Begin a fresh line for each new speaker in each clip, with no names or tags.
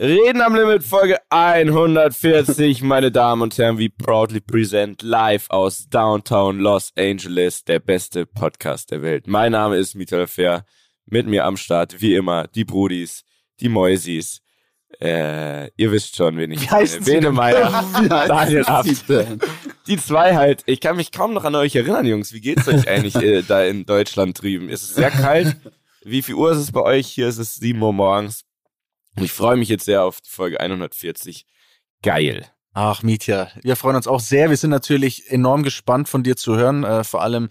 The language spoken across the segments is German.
Reden am Limit Folge 140, meine Damen und Herren, wie proudly present live aus Downtown Los Angeles, der beste Podcast der Welt. Mein Name ist Michael Fair, mit mir am Start, wie immer, die Brudis, die Mäusis, äh, ihr wisst schon, wen ich
meine.
Bene Meyer, Daniel Abt. Die zwei halt. Ich kann mich kaum noch an euch erinnern, Jungs. Wie geht's euch eigentlich äh, da in Deutschland drüben? Ist es sehr kalt? Wie viel Uhr ist es bei euch? Hier ist es 7 Uhr morgens. Und ich freue mich jetzt sehr auf die Folge 140. Geil.
Ach, Mietja, wir freuen uns auch sehr. Wir sind natürlich enorm gespannt von dir zu hören, äh, vor allem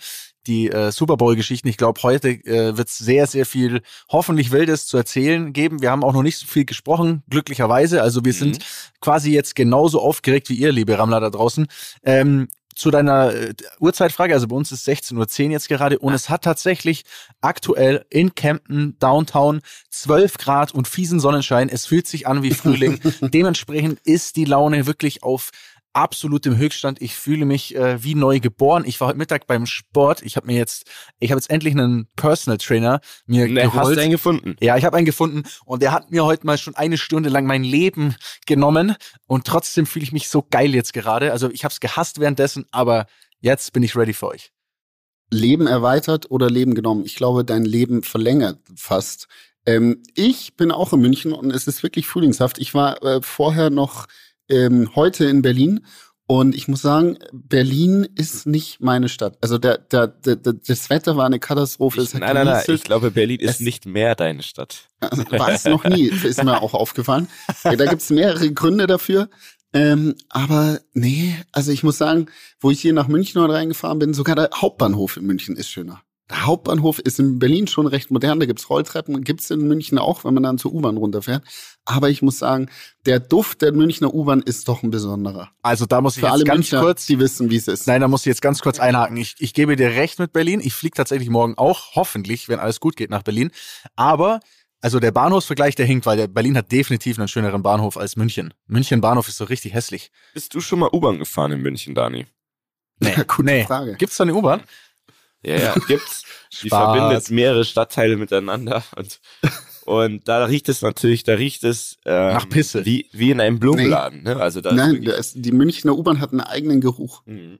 die äh, Super Bowl-Geschichten. Ich glaube, heute äh, wird es sehr, sehr viel hoffentlich Wildes zu erzählen geben. Wir haben auch noch nicht so viel gesprochen, glücklicherweise. Also wir mhm. sind quasi jetzt genauso aufgeregt wie ihr, liebe Rammler da draußen. Ähm, zu deiner äh, Uhrzeitfrage, also bei uns ist 16.10 Uhr jetzt gerade und es hat tatsächlich aktuell in Camden, Downtown, 12 Grad und fiesen Sonnenschein. Es fühlt sich an wie Frühling. Dementsprechend ist die Laune wirklich auf absolut im Höchststand. Ich fühle mich äh, wie neu geboren. Ich war heute Mittag beim Sport. Ich habe mir jetzt, ich habe jetzt endlich einen Personal Trainer mir
nee, geholt. Hast du einen gefunden?
Ja, ich habe einen gefunden und der hat mir heute mal schon eine Stunde lang mein Leben genommen und trotzdem fühle ich mich so geil jetzt gerade. Also ich habe es gehasst währenddessen, aber jetzt bin ich ready für euch.
Leben erweitert oder Leben genommen? Ich glaube, dein Leben verlängert fast. Ähm, ich bin auch in München und es ist wirklich frühlingshaft. Ich war äh, vorher noch ähm, heute in Berlin und ich muss sagen, Berlin ist nicht meine Stadt. Also der, der, der, das Wetter war eine Katastrophe.
Ich, nein, nein, nein, ich glaube, Berlin ist es, nicht mehr deine Stadt.
War es noch nie, ist mir auch aufgefallen. Da gibt es mehrere Gründe dafür. Ähm, aber nee, also ich muss sagen, wo ich hier nach München reingefahren bin, sogar der Hauptbahnhof in München ist schöner. Der Hauptbahnhof ist in Berlin schon recht modern, da gibt's Rolltreppen, gibt's in München auch, wenn man dann zur U-Bahn runterfährt. Aber ich muss sagen, der Duft der Münchner U-Bahn ist doch ein besonderer.
Also da muss ich Für jetzt
alle
ganz
Münchner,
kurz,
die wissen, wie es ist.
Nein, da muss ich jetzt ganz kurz einhaken. Ich, ich gebe dir recht mit Berlin. Ich fliege tatsächlich morgen auch, hoffentlich, wenn alles gut geht, nach Berlin. Aber also der Bahnhofsvergleich, der hinkt, weil der Berlin hat definitiv einen schöneren Bahnhof als München. München Bahnhof ist so richtig hässlich.
Bist du schon mal U-Bahn gefahren in München, Dani?
Nee, ja, gute nee. Frage. Gibt's da eine U-Bahn?
Ja, ja, gibt's. Die verbindet mehrere Stadtteile miteinander und, und da riecht es natürlich, da riecht es
ähm, nach Pisse.
Wie, wie in einem Blumenladen. Nee. Ne? Also
da Nein, ist die Münchner U-Bahn hat einen eigenen Geruch. Mhm.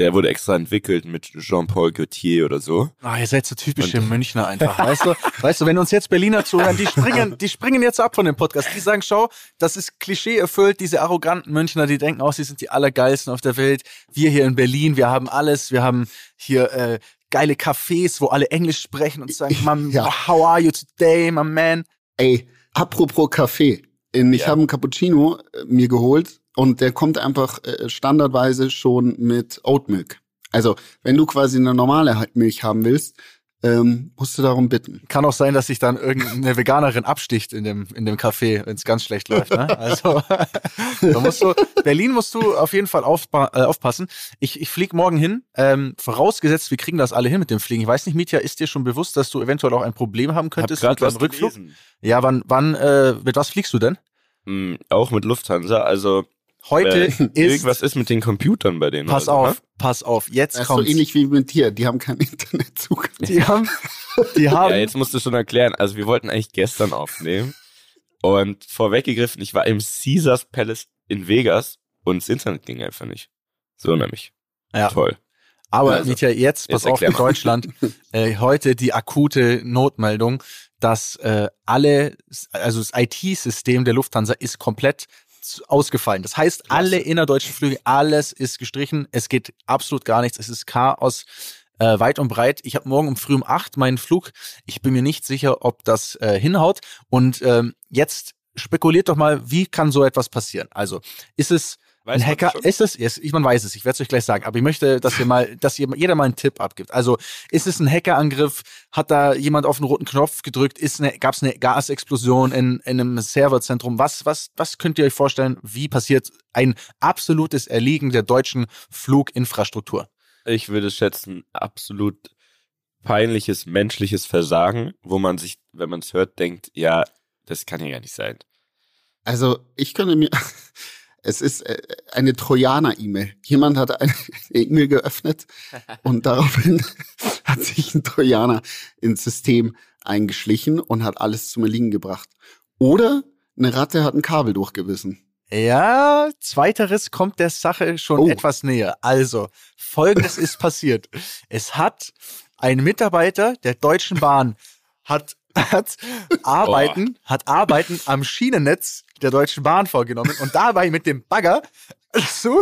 Der wurde extra entwickelt mit Jean-Paul Gaultier oder so.
Ah, ihr seid so typische und Münchner einfach. Weißt du, weißt du, wenn uns jetzt Berliner zuhören, die springen, die springen jetzt ab von dem Podcast. Die sagen, schau, das ist Klischee erfüllt, diese arroganten Münchner, die denken auch, sie sind die allergeilsten auf der Welt. Wir hier in Berlin, wir haben alles. Wir haben hier äh, geile Cafés, wo alle Englisch sprechen und sagen, man, ja. how are you today, my man?
Ey, apropos Kaffee. Ich ja. habe einen Cappuccino äh, mir geholt und der kommt einfach äh, standardweise schon mit Oatmilk. Also, wenn du quasi eine normale Milch haben willst, ähm, musst du darum bitten.
Kann auch sein, dass sich dann irgendeine Veganerin absticht in dem, in dem Café, wenn es ganz schlecht läuft. Ne? Also da musst du, Berlin musst du auf jeden Fall aufpa äh, aufpassen. Ich, ich flieg morgen hin, ähm, vorausgesetzt, wir kriegen das alle hin mit dem Fliegen. Ich weiß nicht, Mietja, ist dir schon bewusst, dass du eventuell auch ein Problem haben könntest
mit deinem Rückflug? Gelesen.
Ja, wann, wann, äh, mit was fliegst du denn?
Mm, auch mit Lufthansa, also
Heute äh, ist.
Irgendwas ist mit den Computern bei denen.
Pass auf, ne? pass auf. Jetzt
das
kommt.
so ähnlich wie mit dir. Die haben keinen Internetzugang.
Die haben, die haben.
Ja, jetzt musst du schon erklären. Also wir wollten eigentlich gestern aufnehmen. Und vorweggegriffen, ich war im Caesars Palace in Vegas und das Internet ging einfach nicht. So nämlich.
Ja.
Toll.
Aber also, Mietja, jetzt, pass jetzt auf, in Deutschland, äh, heute die akute Notmeldung, dass äh, alle, also das IT-System der Lufthansa ist komplett ausgefallen. Das heißt, Klasse. alle innerdeutschen Flüge, alles ist gestrichen. Es geht absolut gar nichts. Es ist Chaos äh, weit und breit. Ich habe morgen um früh um acht meinen Flug. Ich bin mir nicht sicher, ob das äh, hinhaut. Und ähm, jetzt spekuliert doch mal, wie kann so etwas passieren? Also ist es Weiß ein Hacker ist es, yes, man weiß es, ich werde es euch gleich sagen, aber ich möchte, dass ihr mal, dass ihr, jeder mal einen Tipp abgibt. Also ist es ein Hackerangriff? Hat da jemand auf den roten Knopf gedrückt? Ist eine, gab es eine Gasexplosion in, in einem Serverzentrum? Was, was, was könnt ihr euch vorstellen? Wie passiert ein absolutes Erliegen der deutschen Fluginfrastruktur?
Ich würde schätzen, absolut peinliches menschliches Versagen, wo man sich, wenn man es hört, denkt, ja, das kann ja gar nicht sein.
Also ich könnte mir es ist äh, eine Trojaner-E-Mail. Jemand hat eine E-Mail geöffnet und daraufhin hat sich ein Trojaner ins System eingeschlichen und hat alles zum Erliegen gebracht. Oder eine Ratte hat ein Kabel durchgebissen.
Ja, zweiteres kommt der Sache schon oh. etwas näher. Also, folgendes ist passiert. Es hat ein Mitarbeiter der Deutschen Bahn hat, hat Arbeiten, oh. hat Arbeiten am Schienennetz der Deutschen Bahn vorgenommen und dabei mit dem Bagger so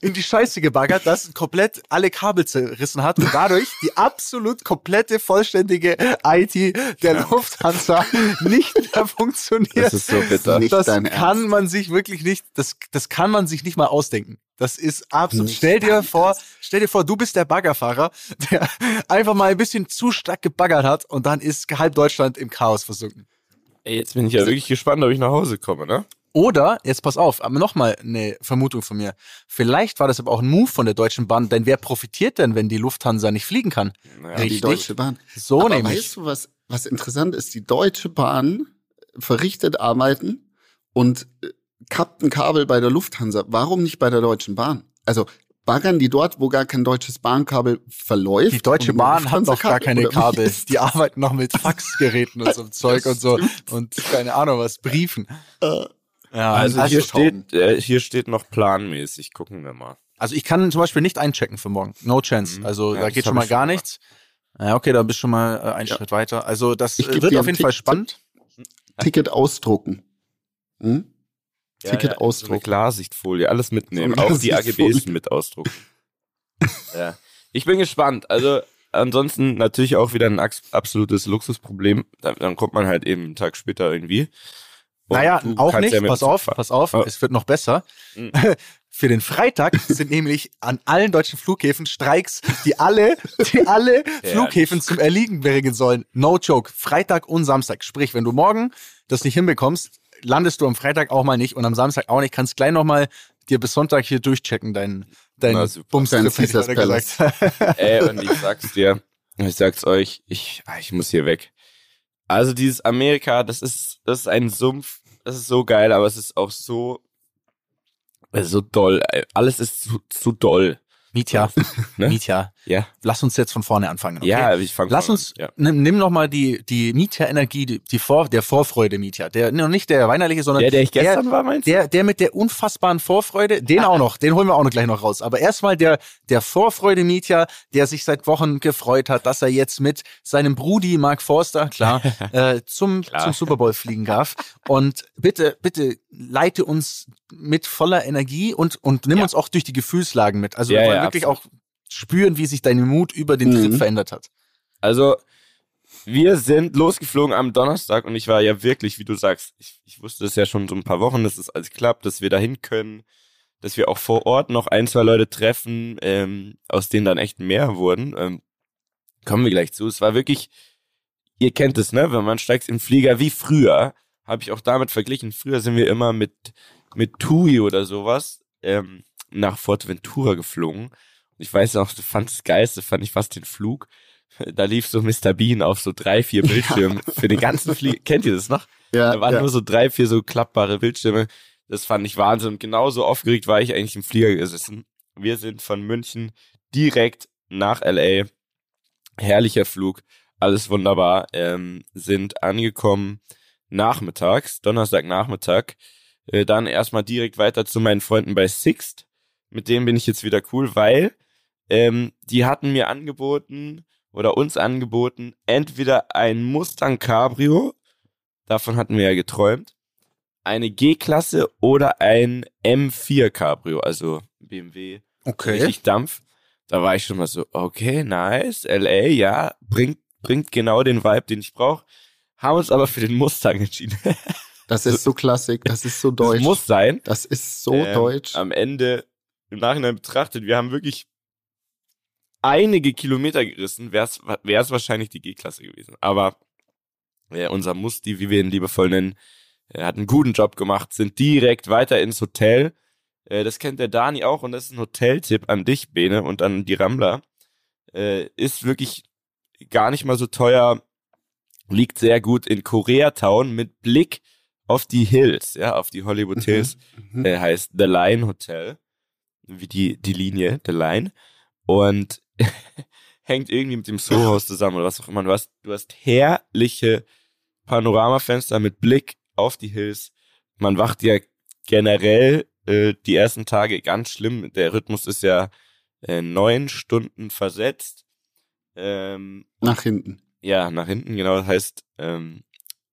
in die Scheiße gebaggert, dass komplett alle Kabel zerrissen hat und dadurch die absolut komplette, vollständige IT der Lufthansa nicht mehr funktioniert. Das
ist so bitter.
Das kann Ernst. man sich wirklich nicht, das, das kann man sich nicht mal ausdenken. Das ist absolut. Nicht stell dir vor, stell dir vor, du bist der Baggerfahrer, der einfach mal ein bisschen zu stark gebaggert hat und dann ist halb Deutschland im Chaos versunken.
Ey, jetzt bin ich ja wirklich gespannt, ob ich nach Hause komme, ne?
Oder, jetzt pass auf, aber nochmal eine Vermutung von mir. Vielleicht war das aber auch ein Move von der Deutschen Bahn, denn wer profitiert denn, wenn die Lufthansa nicht fliegen kann?
Naja, Richtig. Die Deutsche Bahn.
So aber nämlich.
Weißt du, was, was interessant ist? Die Deutsche Bahn verrichtet Arbeiten und äh, kappt ein Kabel bei der Lufthansa. Warum nicht bei der Deutschen Bahn? Also baggern die dort, wo gar kein deutsches Bahnkabel verläuft?
Die Deutsche Bahn hat noch gar keine Kabel. Die arbeiten noch mit Faxgeräten und so Zeug und so und keine Ahnung was, Briefen.
Äh,
ja, also hier steht, äh, hier steht noch planmäßig. Gucken wir mal.
Also ich kann zum Beispiel nicht einchecken für morgen. No chance. Mhm. Also ja, da geht schon mal gar nichts. Ja, okay, da bist du schon mal äh, einen ja. Schritt weiter. Also das wird auf jeden Fall spannend.
Ticket ausdrucken. Hm?
Ja, Ticket ja, ausdrucken. So eine Klarsichtfolie, alles mitnehmen. So auch die AGBs mit ausdrucken. ja. Ich bin gespannt. Also ansonsten natürlich auch wieder ein absolutes Luxusproblem. Dann, dann kommt man halt eben einen Tag später irgendwie.
Naja, auch nicht. Ja pass auf, pass auf, oh. es wird noch besser. Mhm. Für den Freitag sind nämlich an allen deutschen Flughäfen Streiks, die alle, die alle ja. Flughäfen zum Erliegen bringen sollen. No joke. Freitag und Samstag. Sprich, wenn du morgen das nicht hinbekommst, landest du am Freitag auch mal nicht und am Samstag auch nicht. Kannst gleich nochmal dir bis Sonntag hier durchchecken, dein, dein
Bumstrip, gesagt.
Ey, und ich sag's dir, ich sag's euch, ich, ah, ich muss hier weg. Also dieses Amerika, das ist, das ist ein Sumpf, das ist so geil, aber es ist auch so, so doll. Alles ist zu, zu doll.
Mietja, ne? Mietja.
Ja.
Lass uns jetzt von vorne anfangen. Okay?
Ja, ich fange
Lass uns, ja. nimm, nimm noch mal die, die Mietja-Energie, die, die Vor, der Vorfreude Mietja. Der, noch nicht der weinerliche, sondern
der, der ich gestern
der,
war, meinst du?
Der, der mit der unfassbaren Vorfreude, den auch noch, den holen wir auch noch gleich noch raus. Aber erstmal der, der Vorfreude Mietja, der sich seit Wochen gefreut hat, dass er jetzt mit seinem Brudi Mark Forster, klar, äh, zum, klar. zum Super Bowl fliegen darf. Und bitte, bitte leite uns mit voller Energie und, und nimm ja. uns auch durch die Gefühlslagen mit. Also ja, ja, wirklich absolut. auch spüren, wie sich dein Mut über den Tritt mhm. verändert hat.
Also, wir sind losgeflogen am Donnerstag und ich war ja wirklich, wie du sagst, ich, ich wusste es ja schon so ein paar Wochen, dass es alles klappt, dass wir dahin können, dass wir auch vor Ort noch ein, zwei Leute treffen, ähm, aus denen dann echt mehr wurden. Ähm, kommen wir gleich zu. Es war wirklich, ihr kennt es, ne? Wenn man steigt im Flieger wie früher, habe ich auch damit verglichen. Früher sind wir immer mit, mit TUI oder sowas ähm, nach Forteventura geflogen ich weiß du fandest das Geilste, fand ich fast den Flug. Da lief so Mr. Bean auf so drei, vier Bildschirmen ja. für den ganzen Flieger. Kennt ihr das noch? Ja. Da waren ja. nur so drei, vier so klappbare Bildschirme. Das fand ich Wahnsinn. Und genauso aufgeregt war ich eigentlich im Flieger gesessen. Wir sind von München direkt nach LA. Herrlicher Flug. Alles wunderbar. Ähm, sind angekommen nachmittags, Donnerstagnachmittag. Äh, dann erstmal direkt weiter zu meinen Freunden bei Sixt. Mit denen bin ich jetzt wieder cool, weil ähm, die hatten mir angeboten oder uns angeboten, entweder ein Mustang Cabrio, davon hatten wir ja geträumt, eine G-Klasse oder ein M4 Cabrio, also BMW.
Okay.
Richtig Dampf. Da war ich schon mal so, okay, nice, LA, ja, bringt, bringt genau den Vibe, den ich brauche. Haben uns aber für den Mustang entschieden.
Das ist so klassik, das ist so deutsch.
Das muss sein.
Das ist so ähm, deutsch.
Am Ende, im Nachhinein betrachtet, wir haben wirklich einige Kilometer gerissen, wäre es wahrscheinlich die G-Klasse gewesen. Aber äh, unser Musti, wie wir ihn liebevoll nennen, er hat einen guten Job gemacht, sind direkt weiter ins Hotel. Äh, das kennt der Dani auch und das ist ein Hoteltipp an dich, Bene, und an die Rambler. Äh, ist wirklich gar nicht mal so teuer, liegt sehr gut in Koreatown mit Blick auf die Hills, ja, auf die Hollywood mhm, Hills, mhm, äh, heißt The Line Hotel, wie die, die Linie, The Line. Und hängt irgendwie mit dem Soho-Haus zusammen oder was auch immer. Du hast, du hast herrliche Panoramafenster mit Blick auf die Hills. man wacht ja generell äh, die ersten Tage ganz schlimm. Der Rhythmus ist ja äh, neun Stunden versetzt.
Ähm, nach hinten.
Ja, nach hinten, genau. Das heißt, ähm,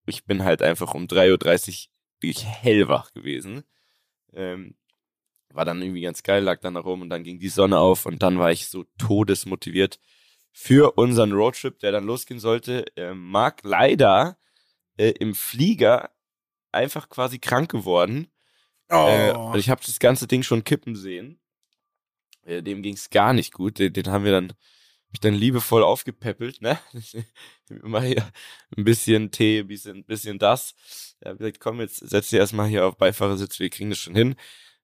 ich bin halt einfach um 3.30 Uhr wirklich hellwach gewesen. Ähm, war dann irgendwie ganz geil, lag dann da rum und dann ging die Sonne auf und dann war ich so todesmotiviert für unseren Roadtrip, der dann losgehen sollte. Ähm, Marc leider äh, im Flieger einfach quasi krank geworden. Äh, oh. Äh, ich habe das ganze Ding schon kippen sehen. Äh, dem ging's gar nicht gut. Den, den haben wir dann mich dann liebevoll aufgepäppelt, ne? Immer hier ein bisschen Tee, ein bisschen, bisschen das. Hat gesagt, komm, jetzt setz dich erstmal hier auf Beifahrersitz, wir kriegen das schon hin.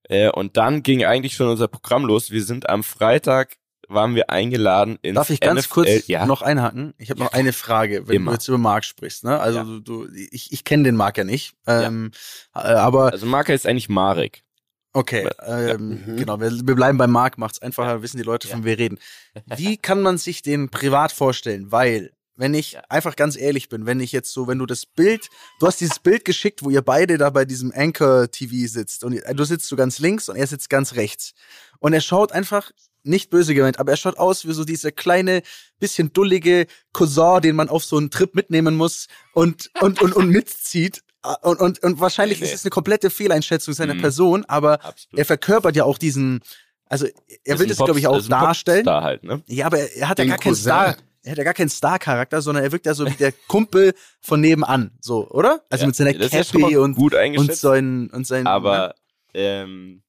Äh, und dann ging eigentlich schon unser Programm los. Wir sind am Freitag waren wir eingeladen ins
Darf ich ganz NFL, kurz ja? noch einhaken? Ich habe noch eine Frage, wenn Immer. du jetzt über Marc sprichst. Ne? Also ja. du, du, ich, ich kenne den Marc ja nicht. Ähm, ja. Äh, aber
also Marc ist eigentlich Marek.
Okay, ähm, mhm. genau. Wir, wir bleiben bei Marc, macht's einfacher, wissen die Leute, von wir reden. Wie kann man sich den privat vorstellen? Weil wenn ich ja. einfach ganz ehrlich bin, wenn ich jetzt so, wenn du das Bild, du hast dieses Bild geschickt, wo ihr beide da bei diesem Anchor TV sitzt und du sitzt so ganz links und er sitzt ganz rechts. Und er schaut einfach, nicht böse gemeint, aber er schaut aus wie so dieser kleine, bisschen dullige Cousin, den man auf so einen Trip mitnehmen muss und, und, und, und mitzieht. Und, und, und wahrscheinlich nee, nee. ist es eine komplette Fehleinschätzung seiner mhm. Person, aber Absolut. er verkörpert ja auch diesen, also er will das, glaube ich, auch darstellen.
Halt, ne?
Ja, aber er hat ja gar keinen Star er hat ja gar keinen Star-Charakter, sondern er wirkt ja so wie der Kumpel von nebenan, so, oder? Also ja, mit seiner Cappy und,
gut
und sein, und sein.
Aber, ne? ähm,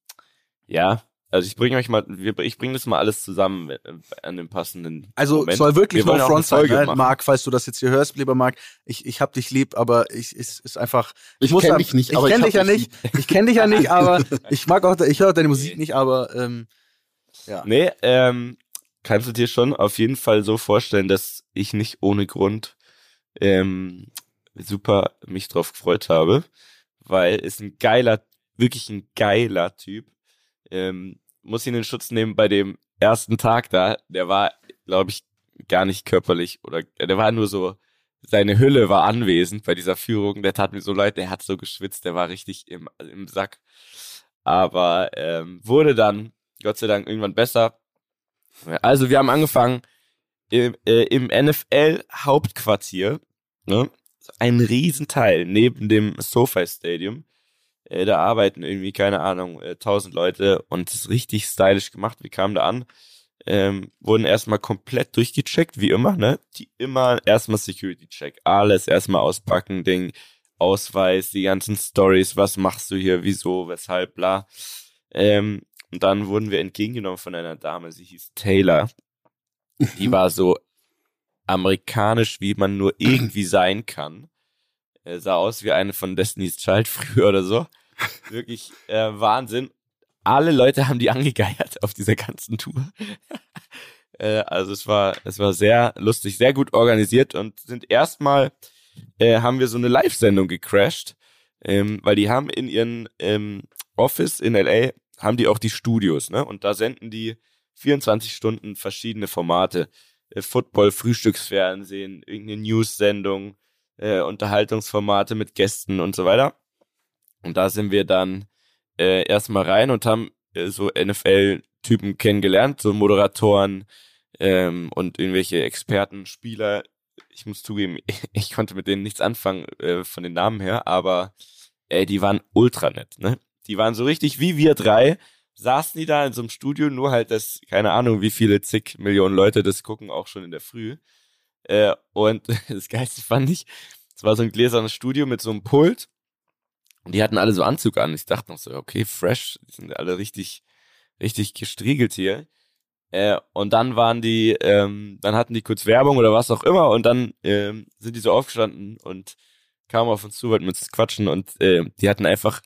ja, also ich bringe euch mal, ich bringe das mal alles zusammen äh, an dem passenden.
Also
Moment.
soll wirklich no front sein, ne? Marc, falls du das jetzt hier hörst, lieber Marc. Ich, ich hab dich lieb, aber ich ist, ist einfach.
Ich, ich kenne dich nicht,
ich aber kenn ich dich ja nicht. Ich kenne dich ja nicht, aber ich mag auch, ich höre deine Musik nicht, aber ähm, ja.
Nee, ähm, kannst du dir schon auf jeden Fall so vorstellen, dass ich nicht ohne Grund ähm, super mich drauf gefreut habe, weil es ein geiler, wirklich ein geiler Typ. Ähm, muss ihn in Schutz nehmen bei dem ersten Tag da. Der war, glaube ich, gar nicht körperlich oder der war nur so, seine Hülle war anwesend bei dieser Führung. Der tat mir so leid, der hat so geschwitzt, der war richtig im, im Sack. Aber ähm, wurde dann, Gott sei Dank, irgendwann besser also wir haben angefangen im, äh, im NFL-Hauptquartier, ne? ein Riesenteil neben dem SoFi Stadium. Äh, da arbeiten irgendwie, keine Ahnung, äh, 1000 Leute und es ist richtig stylisch gemacht. Wir kamen da an, ähm, wurden erstmal komplett durchgecheckt, wie immer, ne? Die immer erstmal Security-Check, alles erstmal auspacken, Ding, Ausweis, die ganzen Stories, was machst du hier, wieso, weshalb, bla. Ähm, und dann wurden wir entgegengenommen von einer Dame, sie hieß Taylor. Die war so amerikanisch, wie man nur irgendwie sein kann. Er sah aus wie eine von Destiny's Child früher oder so. Wirklich äh, Wahnsinn. Alle Leute haben die angegeiert auf dieser ganzen Tour. äh, also es war, es war sehr lustig, sehr gut organisiert und sind erstmal äh, haben wir so eine Live-Sendung gecrashed, ähm, weil die haben in ihren ähm, Office in LA haben die auch die Studios, ne? Und da senden die 24 Stunden verschiedene Formate. Äh, Football, Frühstücksfernsehen, irgendeine News-Sendung, äh, Unterhaltungsformate mit Gästen und so weiter. Und da sind wir dann äh, erstmal rein und haben äh, so NFL-Typen kennengelernt, so Moderatoren ähm, und irgendwelche Experten, Spieler. Ich muss zugeben, ich konnte mit denen nichts anfangen äh, von den Namen her, aber ey, die waren ultra nett, ne? Die waren so richtig wie wir drei, saßen die da in so einem Studio, nur halt das, keine Ahnung, wie viele zig Millionen Leute das gucken, auch schon in der Früh. Äh, und das Geilste fand ich, es war so ein gläsernes Studio mit so einem Pult. Und die hatten alle so Anzug an. Ich dachte noch so, okay, fresh, die sind alle richtig, richtig gestriegelt hier. Äh, und dann waren die, ähm, dann hatten die kurz Werbung oder was auch immer und dann ähm, sind die so aufgestanden und kamen auf uns zu, wollten mit uns quatschen und äh, die hatten einfach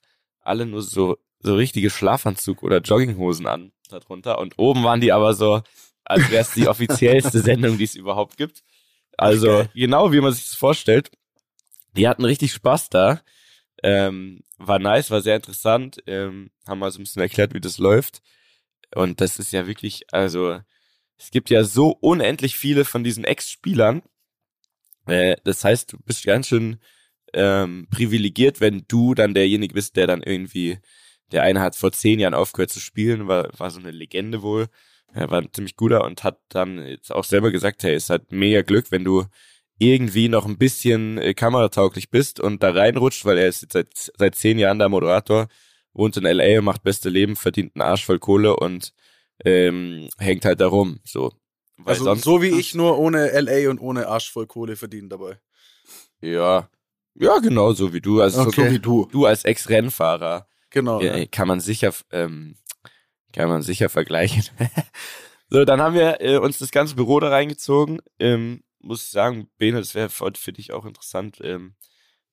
alle nur so, so richtige Schlafanzug oder Jogginghosen an darunter. Und oben waren die aber so, als wäre es die offiziellste Sendung, die es überhaupt gibt. Also okay. genau wie man sich das vorstellt. Die hatten richtig Spaß da. Ähm, war nice, war sehr interessant. Ähm, haben mal so ein bisschen erklärt, wie das läuft. Und das ist ja wirklich, also es gibt ja so unendlich viele von diesen Ex-Spielern. Äh, das heißt, du bist ganz schön ähm, privilegiert, wenn du dann derjenige bist, der dann irgendwie, der eine hat vor zehn Jahren aufgehört zu spielen, war, war so eine Legende wohl. Er war ein ziemlich guter und hat dann jetzt auch selber gesagt, hey, es hat mega Glück, wenn du irgendwie noch ein bisschen äh, kameratauglich bist und da reinrutscht, weil er ist jetzt seit, seit zehn Jahren der Moderator, wohnt in LA, macht beste Leben, verdient einen Arsch voll Kohle und ähm, hängt halt da rum. So.
Weil also so wie ich nur ohne LA und ohne Arsch voll Kohle verdienen dabei.
Ja. Ja, genau so wie du. Also
okay.
so wie du. Du als Ex-Rennfahrer.
Genau.
Äh, ja. Kann man sicher, ähm, kann man sicher vergleichen. so, dann haben wir äh, uns das ganze Büro da reingezogen. Ähm, muss ich sagen, Bene, das wäre für, für dich auch interessant. Ähm,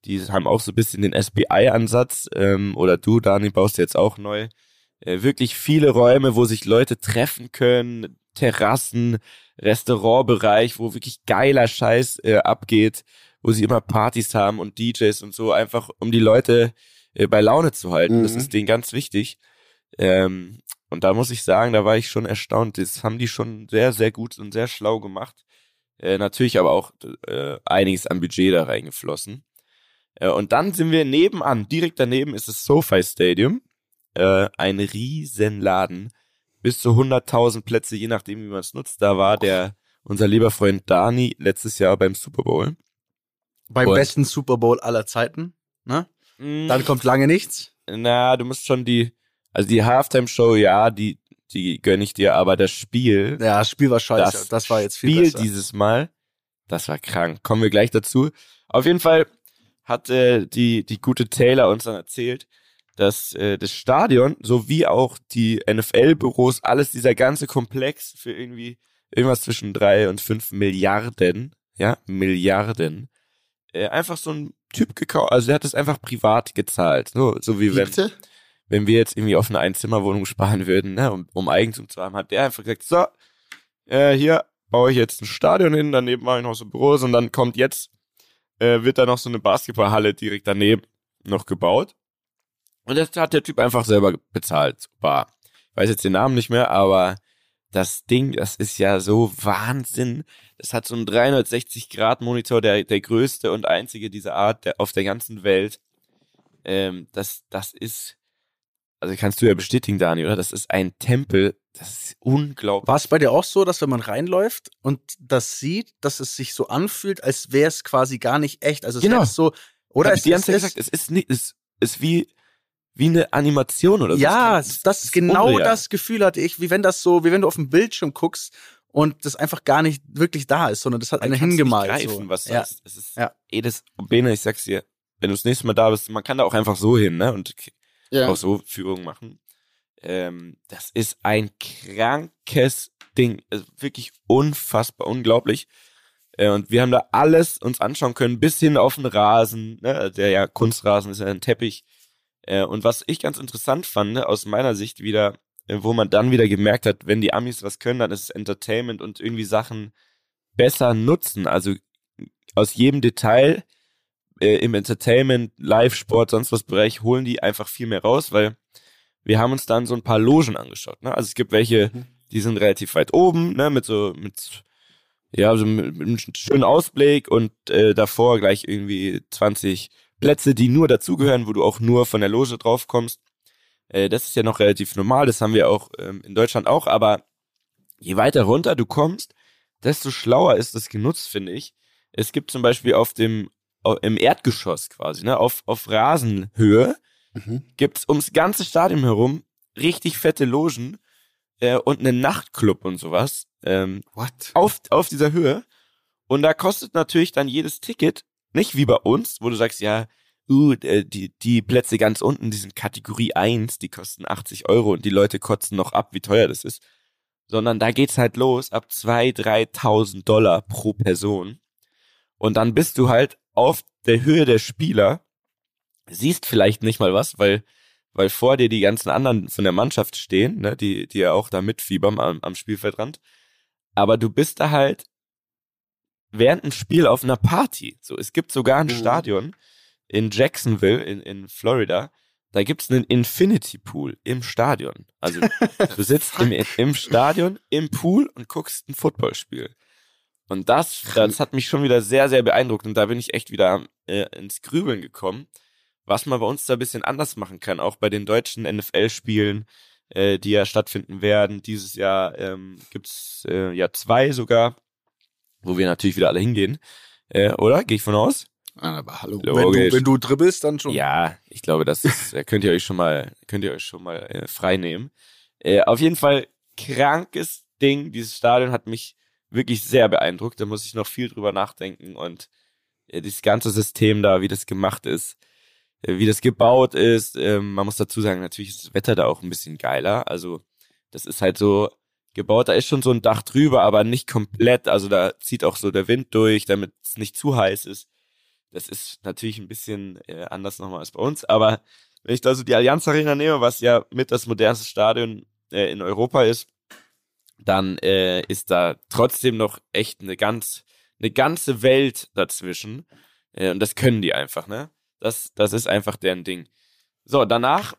die haben auch so ein bisschen den SBI-Ansatz. Ähm, oder du, Dani, baust jetzt auch neu. Äh, wirklich viele Räume, wo sich Leute treffen können. Terrassen, Restaurantbereich, wo wirklich geiler Scheiß äh, abgeht, wo sie immer Partys haben und DJs und so, einfach um die Leute äh, bei Laune zu halten. Mhm. Das ist denen ganz wichtig. Ähm, und da muss ich sagen, da war ich schon erstaunt. Das haben die schon sehr, sehr gut und sehr schlau gemacht. Äh, natürlich aber auch äh, einiges an Budget da reingeflossen. Äh, und dann sind wir nebenan, direkt daneben ist das SoFi Stadium. Äh, ein riesen Laden bis zu 100.000 Plätze, je nachdem, wie man es nutzt. Da war der, unser lieber Freund Dani letztes Jahr beim Super Bowl.
Beim Und, besten Super Bowl aller Zeiten, ne? Mh, Dann kommt lange nichts.
Na, du musst schon die, also die Halftime-Show, ja, die, die gönne ich dir, aber das Spiel.
Ja, das Spiel war scheiße. Das, das war jetzt viel Spiel besser.
dieses Mal, das war krank. Kommen wir gleich dazu. Auf jeden Fall hat äh, die, die gute Taylor uns dann erzählt, dass äh, das Stadion sowie auch die NFL-Büros, alles dieser ganze Komplex für irgendwie irgendwas zwischen drei und fünf Milliarden, ja, Milliarden, äh, einfach so ein Typ gekauft, also der hat das einfach privat gezahlt, so, so wie wenn, wenn wir jetzt irgendwie auf eine Einzimmerwohnung sparen würden, ne, um, um Eigentum zu haben, hat der einfach gesagt, so, äh, hier baue ich jetzt ein Stadion hin, daneben mache ich noch so Büros und dann kommt jetzt, äh, wird da noch so eine Basketballhalle direkt daneben noch gebaut. Und das hat der Typ einfach selber bezahlt. War, ich weiß jetzt den Namen nicht mehr, aber das Ding, das ist ja so Wahnsinn. Das hat so einen 360-Grad-Monitor, der, der größte und einzige dieser Art der, auf der ganzen Welt. Ähm, das, das ist, also kannst du ja bestätigen, Dani, oder? Das ist ein Tempel, das ist unglaublich.
War es bei dir auch so, dass wenn man reinläuft und das sieht, dass es sich so anfühlt, als wäre es quasi gar nicht echt? Also es
genau.
ist so, oder?
Hab es, die ganze Zeit gesagt, es ist nicht, es ist wie, wie eine Animation oder so.
Ja, das, das, ist genau unreal. das Gefühl hatte ich, wie wenn das so, wie wenn du auf dem Bildschirm guckst und das einfach gar nicht wirklich da ist, sondern das hat eine hingemalt.
Nicht greifen,
so.
was ja. das ist. Es ist ja. eh das, Bene, ich sag's dir, wenn du das nächste Mal da bist, man kann da auch einfach so hin, ne? Und ja. auch so Führungen machen. Ähm, das ist ein krankes Ding. Also wirklich unfassbar, unglaublich. Äh, und wir haben da alles uns anschauen können, bis hin auf den Rasen, ne? der ja Kunstrasen ist ja ein Teppich, äh, und was ich ganz interessant fand, ne, aus meiner Sicht wieder, wo man dann wieder gemerkt hat, wenn die Amis was können, dann ist es Entertainment und irgendwie Sachen besser nutzen. Also aus jedem Detail äh, im Entertainment, Live-Sport, sonst was Bereich holen die einfach viel mehr raus, weil wir haben uns dann so ein paar Logen angeschaut. Ne? Also es gibt welche, mhm. die sind relativ weit oben, ne, mit so mit ja, so mit, mit einem schönen Ausblick und äh, davor gleich irgendwie 20 Plätze, die nur dazugehören, wo du auch nur von der Loge drauf kommst. Äh, das ist ja noch relativ normal, das haben wir auch ähm, in Deutschland auch, aber je weiter runter du kommst, desto schlauer ist das genutzt, finde ich. Es gibt zum Beispiel auf dem, im Erdgeschoss quasi, ne, auf, auf Rasenhöhe, mhm. gibt's ums ganze Stadion herum richtig fette Logen äh, und einen Nachtclub und sowas. Ähm,
What?
Auf, auf dieser Höhe. Und da kostet natürlich dann jedes Ticket nicht wie bei uns, wo du sagst, ja, uh, äh, die, die Plätze ganz unten, die sind Kategorie 1, die kosten 80 Euro und die Leute kotzen noch ab, wie teuer das ist. Sondern da geht's halt los ab 2.000, 3.000 Dollar pro Person. Und dann bist du halt auf der Höhe der Spieler, siehst vielleicht nicht mal was, weil, weil vor dir die ganzen anderen von der Mannschaft stehen, ne, die, die ja auch da mitfiebern am, am Spielfeldrand. Aber du bist da halt während ein Spiel auf einer Party. So, es gibt sogar ein mhm. Stadion in Jacksonville in, in Florida. Da gibt's einen Infinity Pool im Stadion. Also du sitzt im, im Stadion, im Pool und guckst ein Footballspiel. Und das, das hat mich schon wieder sehr, sehr beeindruckt. Und da bin ich echt wieder äh, ins Grübeln gekommen, was man bei uns da ein bisschen anders machen kann, auch bei den deutschen NFL-Spielen, äh, die ja stattfinden werden. Dieses Jahr ähm, gibt's äh, ja zwei sogar, wo wir natürlich wieder alle hingehen. Äh, oder? Gehe ich von aus?
Ah, aber hallo.
Wenn du, wenn du dribbelst, dann schon.
Ja, ich glaube, das ist, könnt ihr euch schon mal, könnt ihr euch schon mal äh, frei nehmen. Äh, auf jeden Fall krankes Ding. Dieses Stadion hat mich wirklich sehr beeindruckt. Da muss ich noch viel drüber nachdenken und äh, dieses ganze System da, wie das gemacht ist, äh, wie das gebaut ist. Ähm, man muss dazu sagen, natürlich ist das Wetter da auch ein bisschen geiler. Also das ist halt so gebaut, da ist schon so ein Dach drüber, aber nicht komplett. Also da zieht auch so der Wind durch, damit es nicht zu heiß ist. Das ist natürlich ein bisschen äh, anders nochmal als bei uns, aber wenn ich da so die Allianz Arena nehme, was ja mit das modernste Stadion äh, in Europa ist, dann äh, ist da trotzdem noch echt eine ganz eine ganze Welt dazwischen äh, und das können die einfach, ne? Das das ist einfach deren Ding. So, danach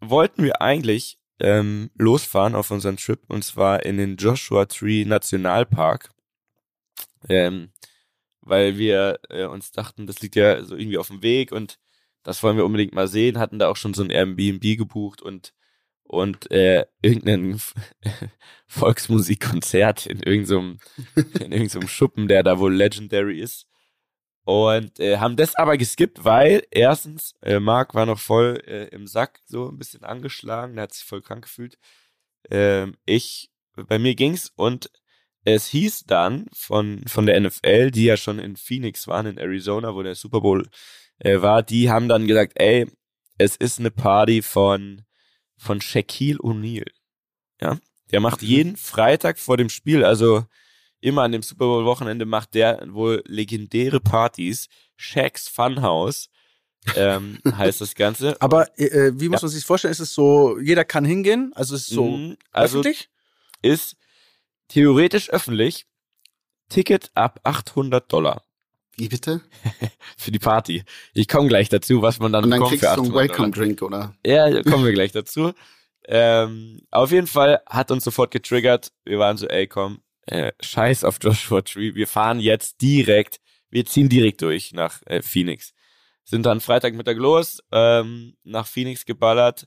wollten wir eigentlich ähm, losfahren auf unseren Trip und zwar in den Joshua Tree Nationalpark. Ähm, weil wir äh, uns dachten, das liegt ja so irgendwie auf dem Weg und das wollen wir unbedingt mal sehen, hatten da auch schon so ein Airbnb gebucht und und äh, irgendein Volksmusikkonzert in irgendeinem in irgendeinem Schuppen, der da wohl legendary ist. Und äh, haben das aber geskippt, weil erstens, äh, Marc war noch voll äh, im Sack, so ein bisschen angeschlagen, der hat sich voll krank gefühlt. Ähm, ich, bei mir ging's und es hieß dann von, von der NFL, die ja schon in Phoenix waren, in Arizona, wo der Super Bowl äh, war, die haben dann gesagt, ey, es ist eine Party von von Shaquille O'Neal. Ja, der macht jeden Freitag vor dem Spiel, also immer an dem Super Bowl Wochenende macht der wohl legendäre Partys. Shaq's Funhouse ähm, heißt das Ganze.
Aber äh, äh, wie muss ja. man sich vorstellen? Ist es so, jeder kann hingehen? Also ist es so mhm, also öffentlich?
Ist theoretisch öffentlich. Ticket ab 800 Dollar.
Wie bitte?
für die Party. Ich komme gleich dazu, was man dann
Und dann kriegst du einen Welcome-Drink, oder?
Ja, kommen wir gleich dazu. Ähm, auf jeden Fall hat uns sofort getriggert. Wir waren so, ey, komm, äh, scheiß auf Joshua Tree. Wir fahren jetzt direkt, wir ziehen direkt durch nach äh, Phoenix. Sind dann Freitagmittag los, ähm, nach Phoenix geballert,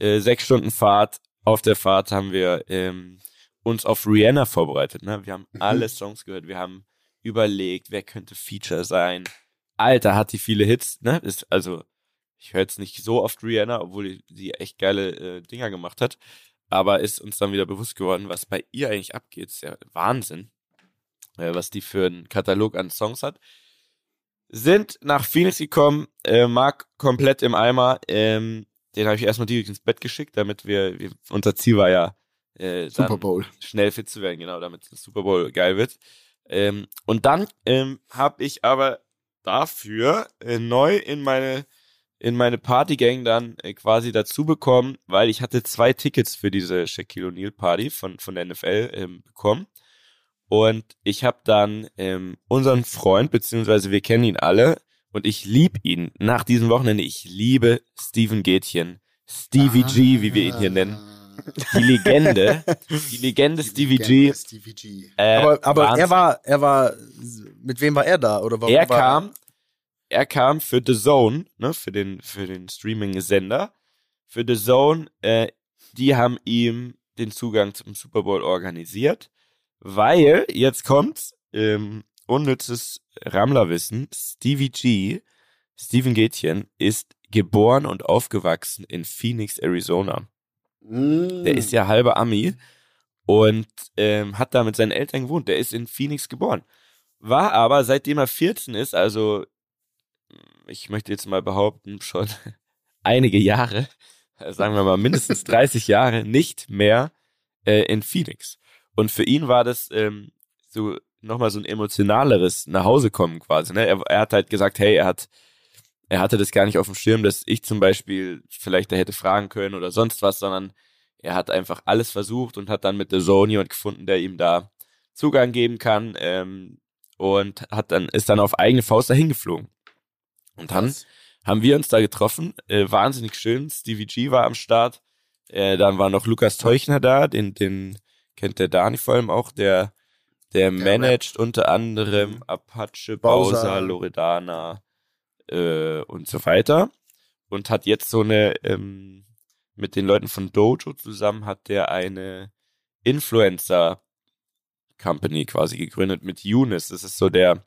äh, sechs Stunden Fahrt. Auf der Fahrt haben wir ähm, uns auf Rihanna vorbereitet. Ne? Wir haben mhm. alle Songs gehört. Wir haben überlegt, wer könnte Feature sein. Alter, hat die viele Hits, ne? Ist, also, ich höre jetzt nicht so oft Rihanna, obwohl sie echt geile äh, Dinger gemacht hat. Aber ist uns dann wieder bewusst geworden, was bei ihr eigentlich abgeht. Ist ja Wahnsinn, äh, was die für einen Katalog an Songs hat. Sind nach Phoenix gekommen, äh, Marc komplett im Eimer. Ähm, den habe ich erstmal direkt ins Bett geschickt, damit wir, wir unser Ziel war ja, äh,
Super Bowl.
schnell fit zu werden, genau, damit das Super Bowl geil wird. Ähm, und dann ähm, habe ich aber dafür äh, neu in meine in meine Partygang dann äh, quasi dazu bekommen, weil ich hatte zwei Tickets für diese Shaquille O'Neal Party von von der NFL ähm, bekommen und ich habe dann ähm, unseren Freund beziehungsweise wir kennen ihn alle und ich lieb ihn nach diesem Wochenende. Ich liebe Steven Gätchen, Stevie ah, G, wie wir ihn hier nennen die Legende, die Legende Stevie G. Stevie
G. Äh, aber aber er war, er war, mit wem war er da oder warum
Er
war
kam, er kam für The Zone, ne, für den für den Streaming-Sender, für The Zone. Äh, die haben ihm den Zugang zum Super Bowl organisiert, weil jetzt kommt ähm, unnützes Rammlerwissen. Stevie G, Steven Gätchen, ist geboren und aufgewachsen in Phoenix, Arizona. Mm. Der ist ja halber Ami und ähm, hat da mit seinen Eltern gewohnt. Der ist in Phoenix geboren. War aber, seitdem er 14 ist, also ich möchte jetzt mal behaupten, schon einige Jahre, sagen wir mal mindestens 30 Jahre, nicht mehr äh, in Phoenix. Und für ihn war das ähm, so nochmal so ein emotionaleres Nachhausekommen quasi. Ne? Er, er hat halt gesagt, hey, er hat er hatte das gar nicht auf dem Schirm, dass ich zum Beispiel vielleicht da hätte fragen können oder sonst was, sondern er hat einfach alles versucht und hat dann mit The Zone jemand gefunden, der ihm da Zugang geben kann ähm, und hat dann ist dann auf eigene Faust dahin geflogen. Und dann Was? haben wir uns da getroffen, äh, wahnsinnig schön. Stevie G war am Start, äh, dann war noch Lukas Teuchner da, den den kennt der Dani vor allem auch, der Der, der managt Rap. unter anderem mhm. Apache, Bowser, Bowser Loredana äh, und so weiter. Und hat jetzt so eine, ähm, mit den Leuten von Dojo zusammen hat der eine Influencer Company quasi gegründet mit Younes. Das ist so der,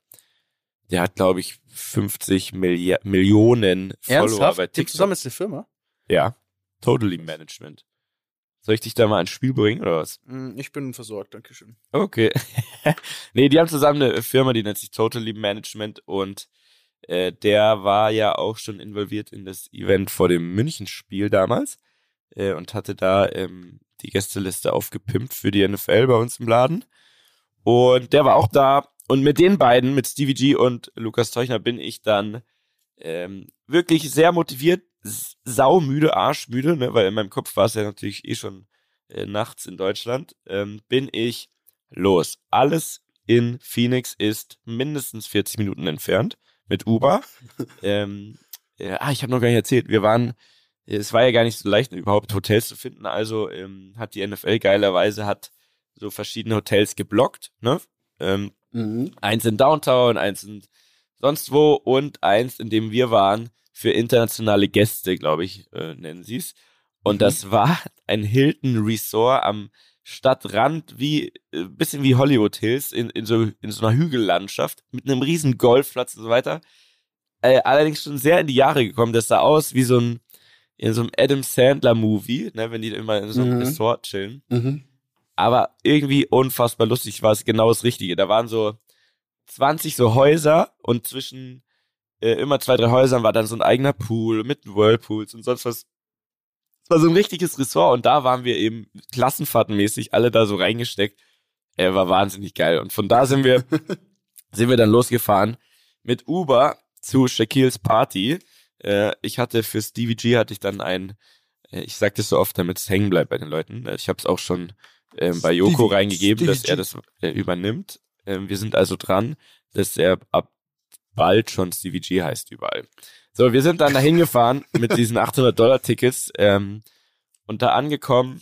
der hat, glaube ich, 50 Milli Millionen Follower
Ernsthaft? bei TikTok. zusammen ist eine Firma?
Ja. Totally Management. Soll ich dich da mal ins Spiel bringen oder was?
Mm, ich bin versorgt, danke schön.
Okay. nee, die haben zusammen eine Firma, die nennt sich Totally Management und äh, der war ja auch schon involviert in das Event vor dem Münchenspiel damals äh, und hatte da ähm, die Gästeliste aufgepimpt für die NFL bei uns im Laden. Und der war auch da. Und mit den beiden, mit Stevie G und Lukas Teuchner, bin ich dann ähm, wirklich sehr motiviert, saumüde, arschmüde, ne, weil in meinem Kopf war es ja natürlich eh schon äh, nachts in Deutschland, ähm, bin ich los. Alles in Phoenix ist mindestens 40 Minuten entfernt mit Uber. ähm, ja, ah, ich habe noch gar nicht erzählt. Wir waren, es war ja gar nicht so leicht, überhaupt Hotels zu finden. Also ähm, hat die NFL geilerweise hat so verschiedene Hotels geblockt. Ne? Ähm, mhm. Eins in Downtown, eins in sonst wo und eins, in dem wir waren, für internationale Gäste, glaube ich, äh, nennen sie es. Und mhm. das war ein Hilton Resort am Stadtrand, wie äh, bisschen wie Hollywood Hills, in, in, so, in so einer Hügellandschaft, mit einem riesen Golfplatz und so weiter. Äh, allerdings schon sehr in die Jahre gekommen. Das sah aus wie so ein, in so einem Adam Sandler-Movie, ne, wenn die immer in so einem mhm. Resort chillen. Mhm. Aber irgendwie unfassbar lustig war es genau das Richtige. Da waren so 20 so Häuser und zwischen äh, immer zwei, drei Häusern war dann so ein eigener Pool mit Whirlpools und sonst was. Es war so ein richtiges Ressort und da waren wir eben klassenfahrtenmäßig alle da so reingesteckt. Er war wahnsinnig geil. Und von da sind wir, sind wir dann losgefahren mit Uber zu Shaquilles Party. Äh, ich hatte für Stevie G hatte ich dann ein, äh, ich sag das so oft, damit es hängen bleibt bei den Leuten. Äh, ich habe es auch schon äh, bei Joko reingegeben, Stevie dass er das übernimmt. Ähm, wir sind also dran, dass er ab bald schon CVG heißt überall. So, wir sind dann dahin gefahren mit diesen 800 Dollar Tickets ähm, und da angekommen,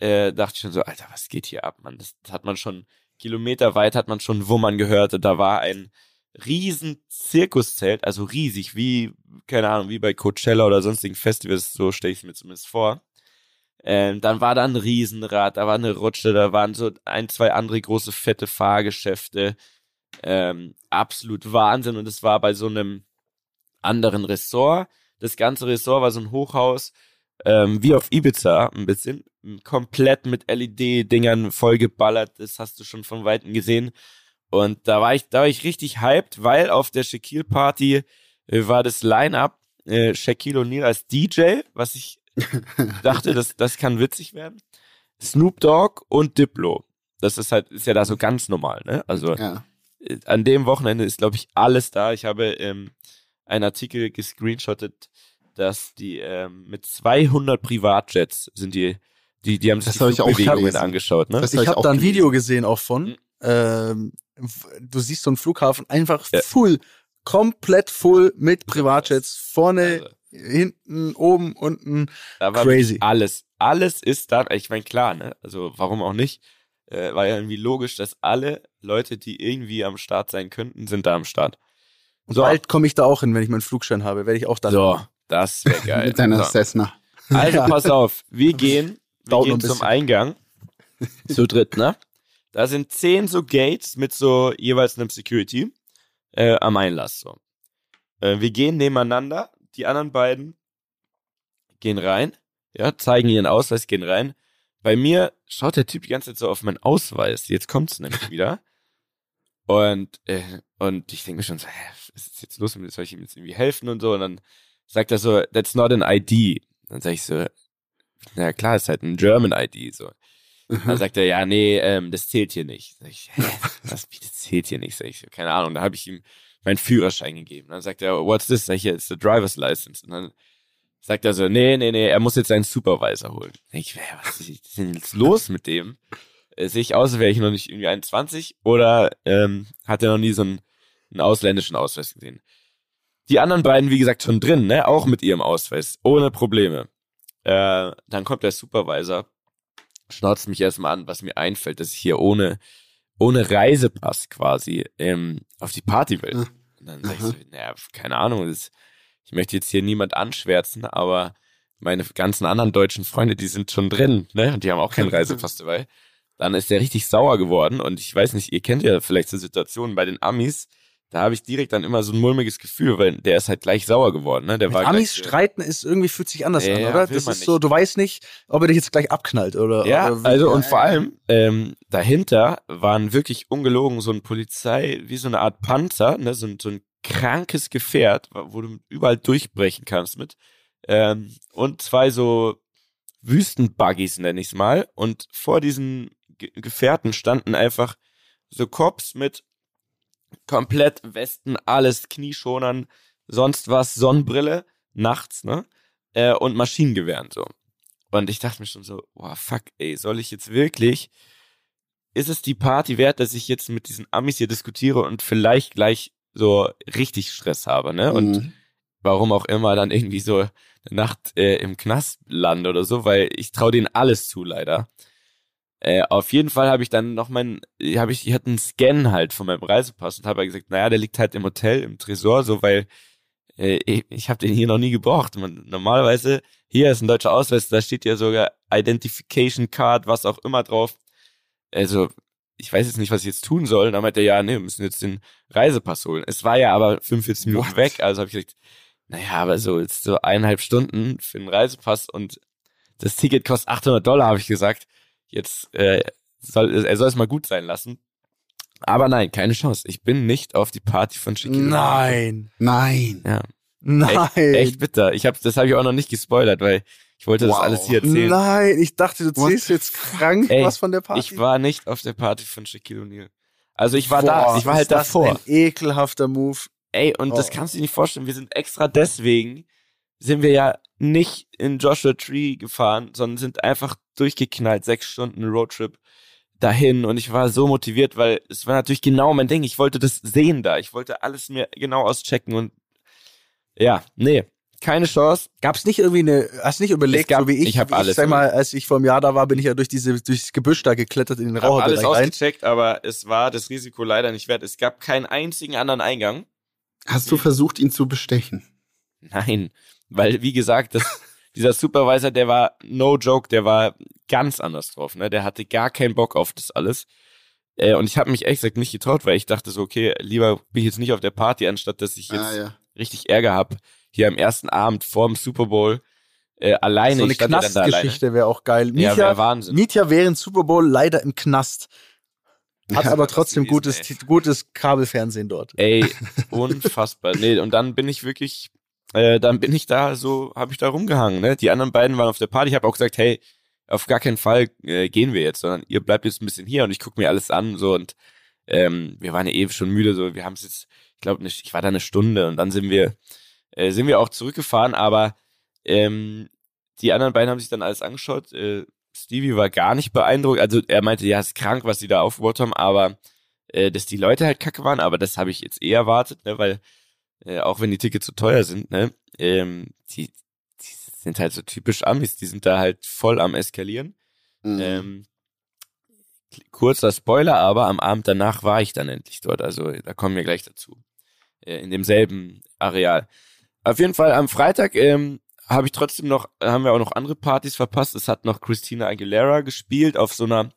äh, dachte ich schon so, Alter, was geht hier ab, man? Das, das hat man schon kilometerweit hat man schon Wummern gehört. Da war ein riesen Zirkuszelt, also riesig, wie, keine Ahnung, wie bei Coachella oder sonstigen Festivals, so stelle ich es mir zumindest vor. Ähm, dann war da ein Riesenrad, da war eine Rutsche, da waren so ein, zwei andere große fette Fahrgeschäfte. Ähm, absolut Wahnsinn. Und es war bei so einem anderen Ressort. Das ganze Ressort war so ein Hochhaus, ähm, wie auf Ibiza ein bisschen. Komplett mit LED-Dingern vollgeballert. Das hast du schon von Weitem gesehen. Und da war ich, da war ich richtig hyped, weil auf der Shaquille Party äh, war das Line-Up äh, Shaquille O'Neal als DJ, was ich dachte, das, das kann witzig werden. Snoop Dogg und Diplo. Das ist halt, ist ja da so ganz normal, ne? Also ja. Äh, an dem Wochenende ist, glaube ich, alles da. Ich habe ähm, einen Artikel gescreenshottet, dass die ähm, mit 200 Privatjets sind die, die, die haben sich das die Bewegungen angeschaut, ne?
ich habe da ein Video gesehen auch von. Mhm. Ähm, du siehst so einen Flughafen einfach ja. full, komplett full mit Privatjets. Vorne also hinten, oben, unten.
Da war crazy. Alles, alles ist da. Ich meine, klar, ne? Also warum auch nicht? Äh, war ja irgendwie logisch, dass alle Leute, die irgendwie am Start sein könnten, sind da am Start.
Und so. bald komme ich da auch hin, wenn ich meinen Flugschein habe, werde ich auch da.
So, das wäre geil.
Mit deiner so. Cessna.
Also pass auf, wir gehen, wir gehen zum Eingang. Zu dritt, ne? Da sind zehn so Gates mit so jeweils einem Security äh, am Einlass. So. Äh, wir gehen nebeneinander die anderen beiden gehen rein, ja, zeigen ihren Ausweis, gehen rein. Bei mir schaut der Typ die ganze Zeit so auf meinen Ausweis. Jetzt kommt's nämlich wieder. Und, äh, und ich denke mir schon so, hä, was ist jetzt los? Soll ich ihm jetzt irgendwie helfen und so? Und dann sagt er so, that's not an ID. Dann sage ich so, na klar, ist halt ein German ID, so. Dann sagt er, ja, nee, ähm, das zählt hier nicht. Sag ich, hä, was, wie, das zählt hier nicht? Sag ich, keine Ahnung. Da habe ich ihm meinen Führerschein gegeben. Dann sagt er, what's this? Sag ich, it's the driver's license. Und dann sagt er so, nee, nee, nee, er muss jetzt seinen Supervisor holen. Dann ich, was ist denn jetzt los mit dem? Äh, sehe ich aus, wäre ich noch nicht irgendwie 21 oder ähm, hat er noch nie so einen, einen ausländischen Ausweis gesehen? Die anderen beiden, wie gesagt, schon drin, ne? Auch mit ihrem Ausweis, ohne Probleme. Äh, dann kommt der Supervisor, schnauzt mich erstmal an, was mir einfällt, dass ich hier ohne ohne Reisepass quasi ähm, auf die Party will. Und dann sag ich so, naja, keine Ahnung, das, ich möchte jetzt hier niemand anschwärzen, aber meine ganzen anderen deutschen Freunde, die sind schon drin, ne? Und die haben auch keinen Reisepass dabei. Dann ist der richtig sauer geworden und ich weiß nicht, ihr kennt ja vielleicht so Situationen bei den Amis, da habe ich direkt dann immer so ein mulmiges Gefühl, weil der ist halt gleich sauer geworden. Ne? Der
Mit
war
Amis
gleich,
streiten ist irgendwie fühlt sich anders
Ja,
an, oder? Das ist so,
nicht.
du weißt nicht, ob er dich jetzt gleich abknallt oder.
Ja,
oder
also und vor allem ähm, dahinter waren wirklich ungelogen so ein Polizei, wie so eine Art Panzer, ne, so ein, so ein krankes Gefährt, wo du überall durchbrechen kannst mit. Ähm, und zwei so Wüstenbuggies, nenne ich's mal. Und vor diesen Ge Gefährten standen einfach so Cops mit komplett Westen, alles, Knieschonern, sonst was, Sonnenbrille, nachts, ne? Äh, und Maschinengewehren so. Und ich dachte mir schon so, wow, fuck, ey, soll ich jetzt wirklich, ist es die Party wert, dass ich jetzt mit diesen Amis hier diskutiere und vielleicht gleich so richtig Stress habe, ne? Und
Mhm.
warum auch immer dann irgendwie so eine Nacht äh, im Knast lande oder so, weil ich traue denen alles zu, leider. Äh, auf jeden Fall habe ich dann noch mein, habe ich, ich hatte einen Scan halt von meinem Reisepass und habe halt gesagt, naja, der liegt halt im Hotel, im Tresor, so weil äh, ich, ich habe den hier noch nie gebraucht. Man, normalerweise, hier ist ein deutscher Ausweis, da steht ja sogar Identification Card, was auch immer drauf. Also, ich weiß jetzt nicht, was ich jetzt tun soll. Und dann meinte er, ja, nee, wir müssen jetzt den Reisepass holen. Es war ja aber 45 Minuten
What?
weg, also habe ich gesagt, naja, aber so jetzt so eineinhalb Stunden für den Reisepass und das Ticket kostet 800 Dollar, habe ich gesagt. Jetzt äh, soll er soll es mal gut sein lassen. Aber nein, keine Chance. Ich bin nicht auf die Party von Shaquille.
Nein.
Nein.
Ja,
Nein.
echt, echt bitter. Ich hab, das habe ich auch noch nicht gespoilert, weil ich wollte das
Wow.
alles hier erzählen.
Nein, ich dachte, du zählst jetzt krank
Ey,
was von der Party.
Ich war nicht auf der Party von Shaquille O'Neal. Also ich war
Boah,
da, ich war halt
ist das
davor.
Ein ekelhafter Move.
Ey, und das
Oh.
kannst du dir nicht vorstellen. Wir sind extra deswegen, sind wir ja nicht in Joshua Tree gefahren, sondern sind einfach durchgeknallt, sechs Stunden Roadtrip dahin. Und ich war so motiviert, weil es war natürlich genau mein Ding. Ich wollte das sehen da. Ich wollte alles mir genau auschecken und ja, nee, keine Chance.
Gab's nicht irgendwie eine, hast nicht überlegt,
Es gab-
so wie ich,
ich hab
wie
alles
sag mal, als ich vor einem Jahr da war, bin ich ja durch diese, durchs Gebüsch da geklettert in den
Ich habe alles
rein.
ausgecheckt, aber es war das Risiko leider nicht wert. Es gab keinen einzigen anderen Eingang.
Hast du versucht, ihn zu bestechen?
Nein, weil wie gesagt, das, dieser Supervisor, der war no joke, der war ganz anders drauf, ne? Der hatte gar keinen Bock auf das alles. Äh, und ich habe mich ehrlich gesagt nicht getraut, weil ich dachte so, okay, lieber bin ich jetzt nicht auf der Party, anstatt dass ich jetzt
Ah, ja.
richtig Ärger hab hier am ersten Abend vorm Super Bowl äh, alleine.
So eine
ja.
Knastgeschichte wäre auch geil.
Ja,
Mietja,
wär Wahnsinn.
Mietja während Super Bowl leider im Knast. Hat
Ja,
aber trotzdem
gewesen,
gutes,
ey.
gutes Kabelfernsehen dort.
Ey, unfassbar. nee, und dann bin ich wirklich, äh, dann bin ich da so, habe ich da rumgehangen. Ne? Die anderen beiden waren auf der Party. Ich habe auch gesagt, hey, auf gar keinen Fall äh, gehen wir jetzt, sondern ihr bleibt jetzt ein bisschen hier und ich gucke mir alles an so und ähm, wir waren ja eh schon müde, so wir haben es jetzt, ich glaube, ich war da eine Stunde und dann sind wir, äh, sind wir auch zurückgefahren, aber ähm, die anderen beiden haben sich dann alles angeschaut. Äh, Stevie war gar nicht beeindruckt, also er meinte, ja, es ist krank, was sie da aufgebaut haben, aber äh, dass die Leute halt kacke waren, aber das habe ich jetzt eh erwartet, ne, weil äh, auch wenn die Tickets zu teuer sind, ne, ähm, die, die sind halt so typisch Amis, die sind da halt voll am eskalieren.
Mhm.
Ähm, kurzer Spoiler, aber am Abend danach war ich dann endlich dort, also da kommen wir gleich dazu. Äh, in demselben Areal. Auf jeden Fall am Freitag ähm, habe ich trotzdem noch, haben wir auch noch andere Partys verpasst. Es hat noch Christina Aguilera gespielt auf so einer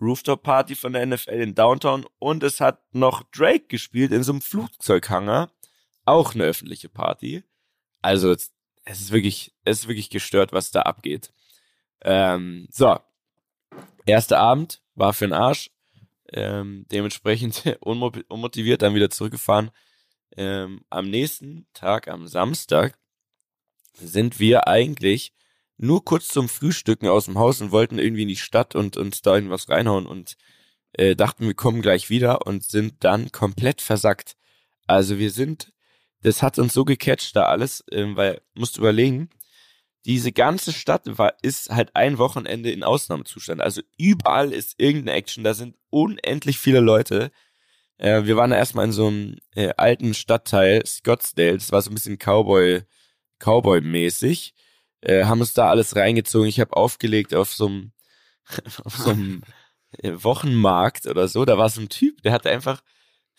Rooftop-Party von der NFL in Downtown und es hat noch Drake gespielt in so einem Flugzeughanger. Auch eine öffentliche Party. Also es ist wirklich, es ist wirklich gestört, was da abgeht. Ähm, so. Erster Abend war für den Arsch. Ähm, dementsprechend unmo- unmotiviert dann wieder zurückgefahren. Ähm, am nächsten Tag, am Samstag, sind wir eigentlich nur kurz zum Frühstücken aus dem Haus und wollten irgendwie in die Stadt und uns da irgendwas reinhauen und äh, dachten, wir kommen gleich wieder und sind dann komplett versackt. Also wir sind, das hat uns so gecatcht da alles, ähm, weil, musst überlegen, diese ganze Stadt war, ist halt ein Wochenende in Ausnahmezustand. Also überall ist irgendeine Action, da sind unendlich viele Leute. Äh, wir waren da erstmal in so einem äh, alten Stadtteil, Scottsdale, das war so ein bisschen Cowboy, Cowboy-mäßig. Äh, haben uns da alles reingezogen. Ich habe aufgelegt auf so einem, auf so einem äh, Wochenmarkt oder so, da war so ein Typ, der hatte einfach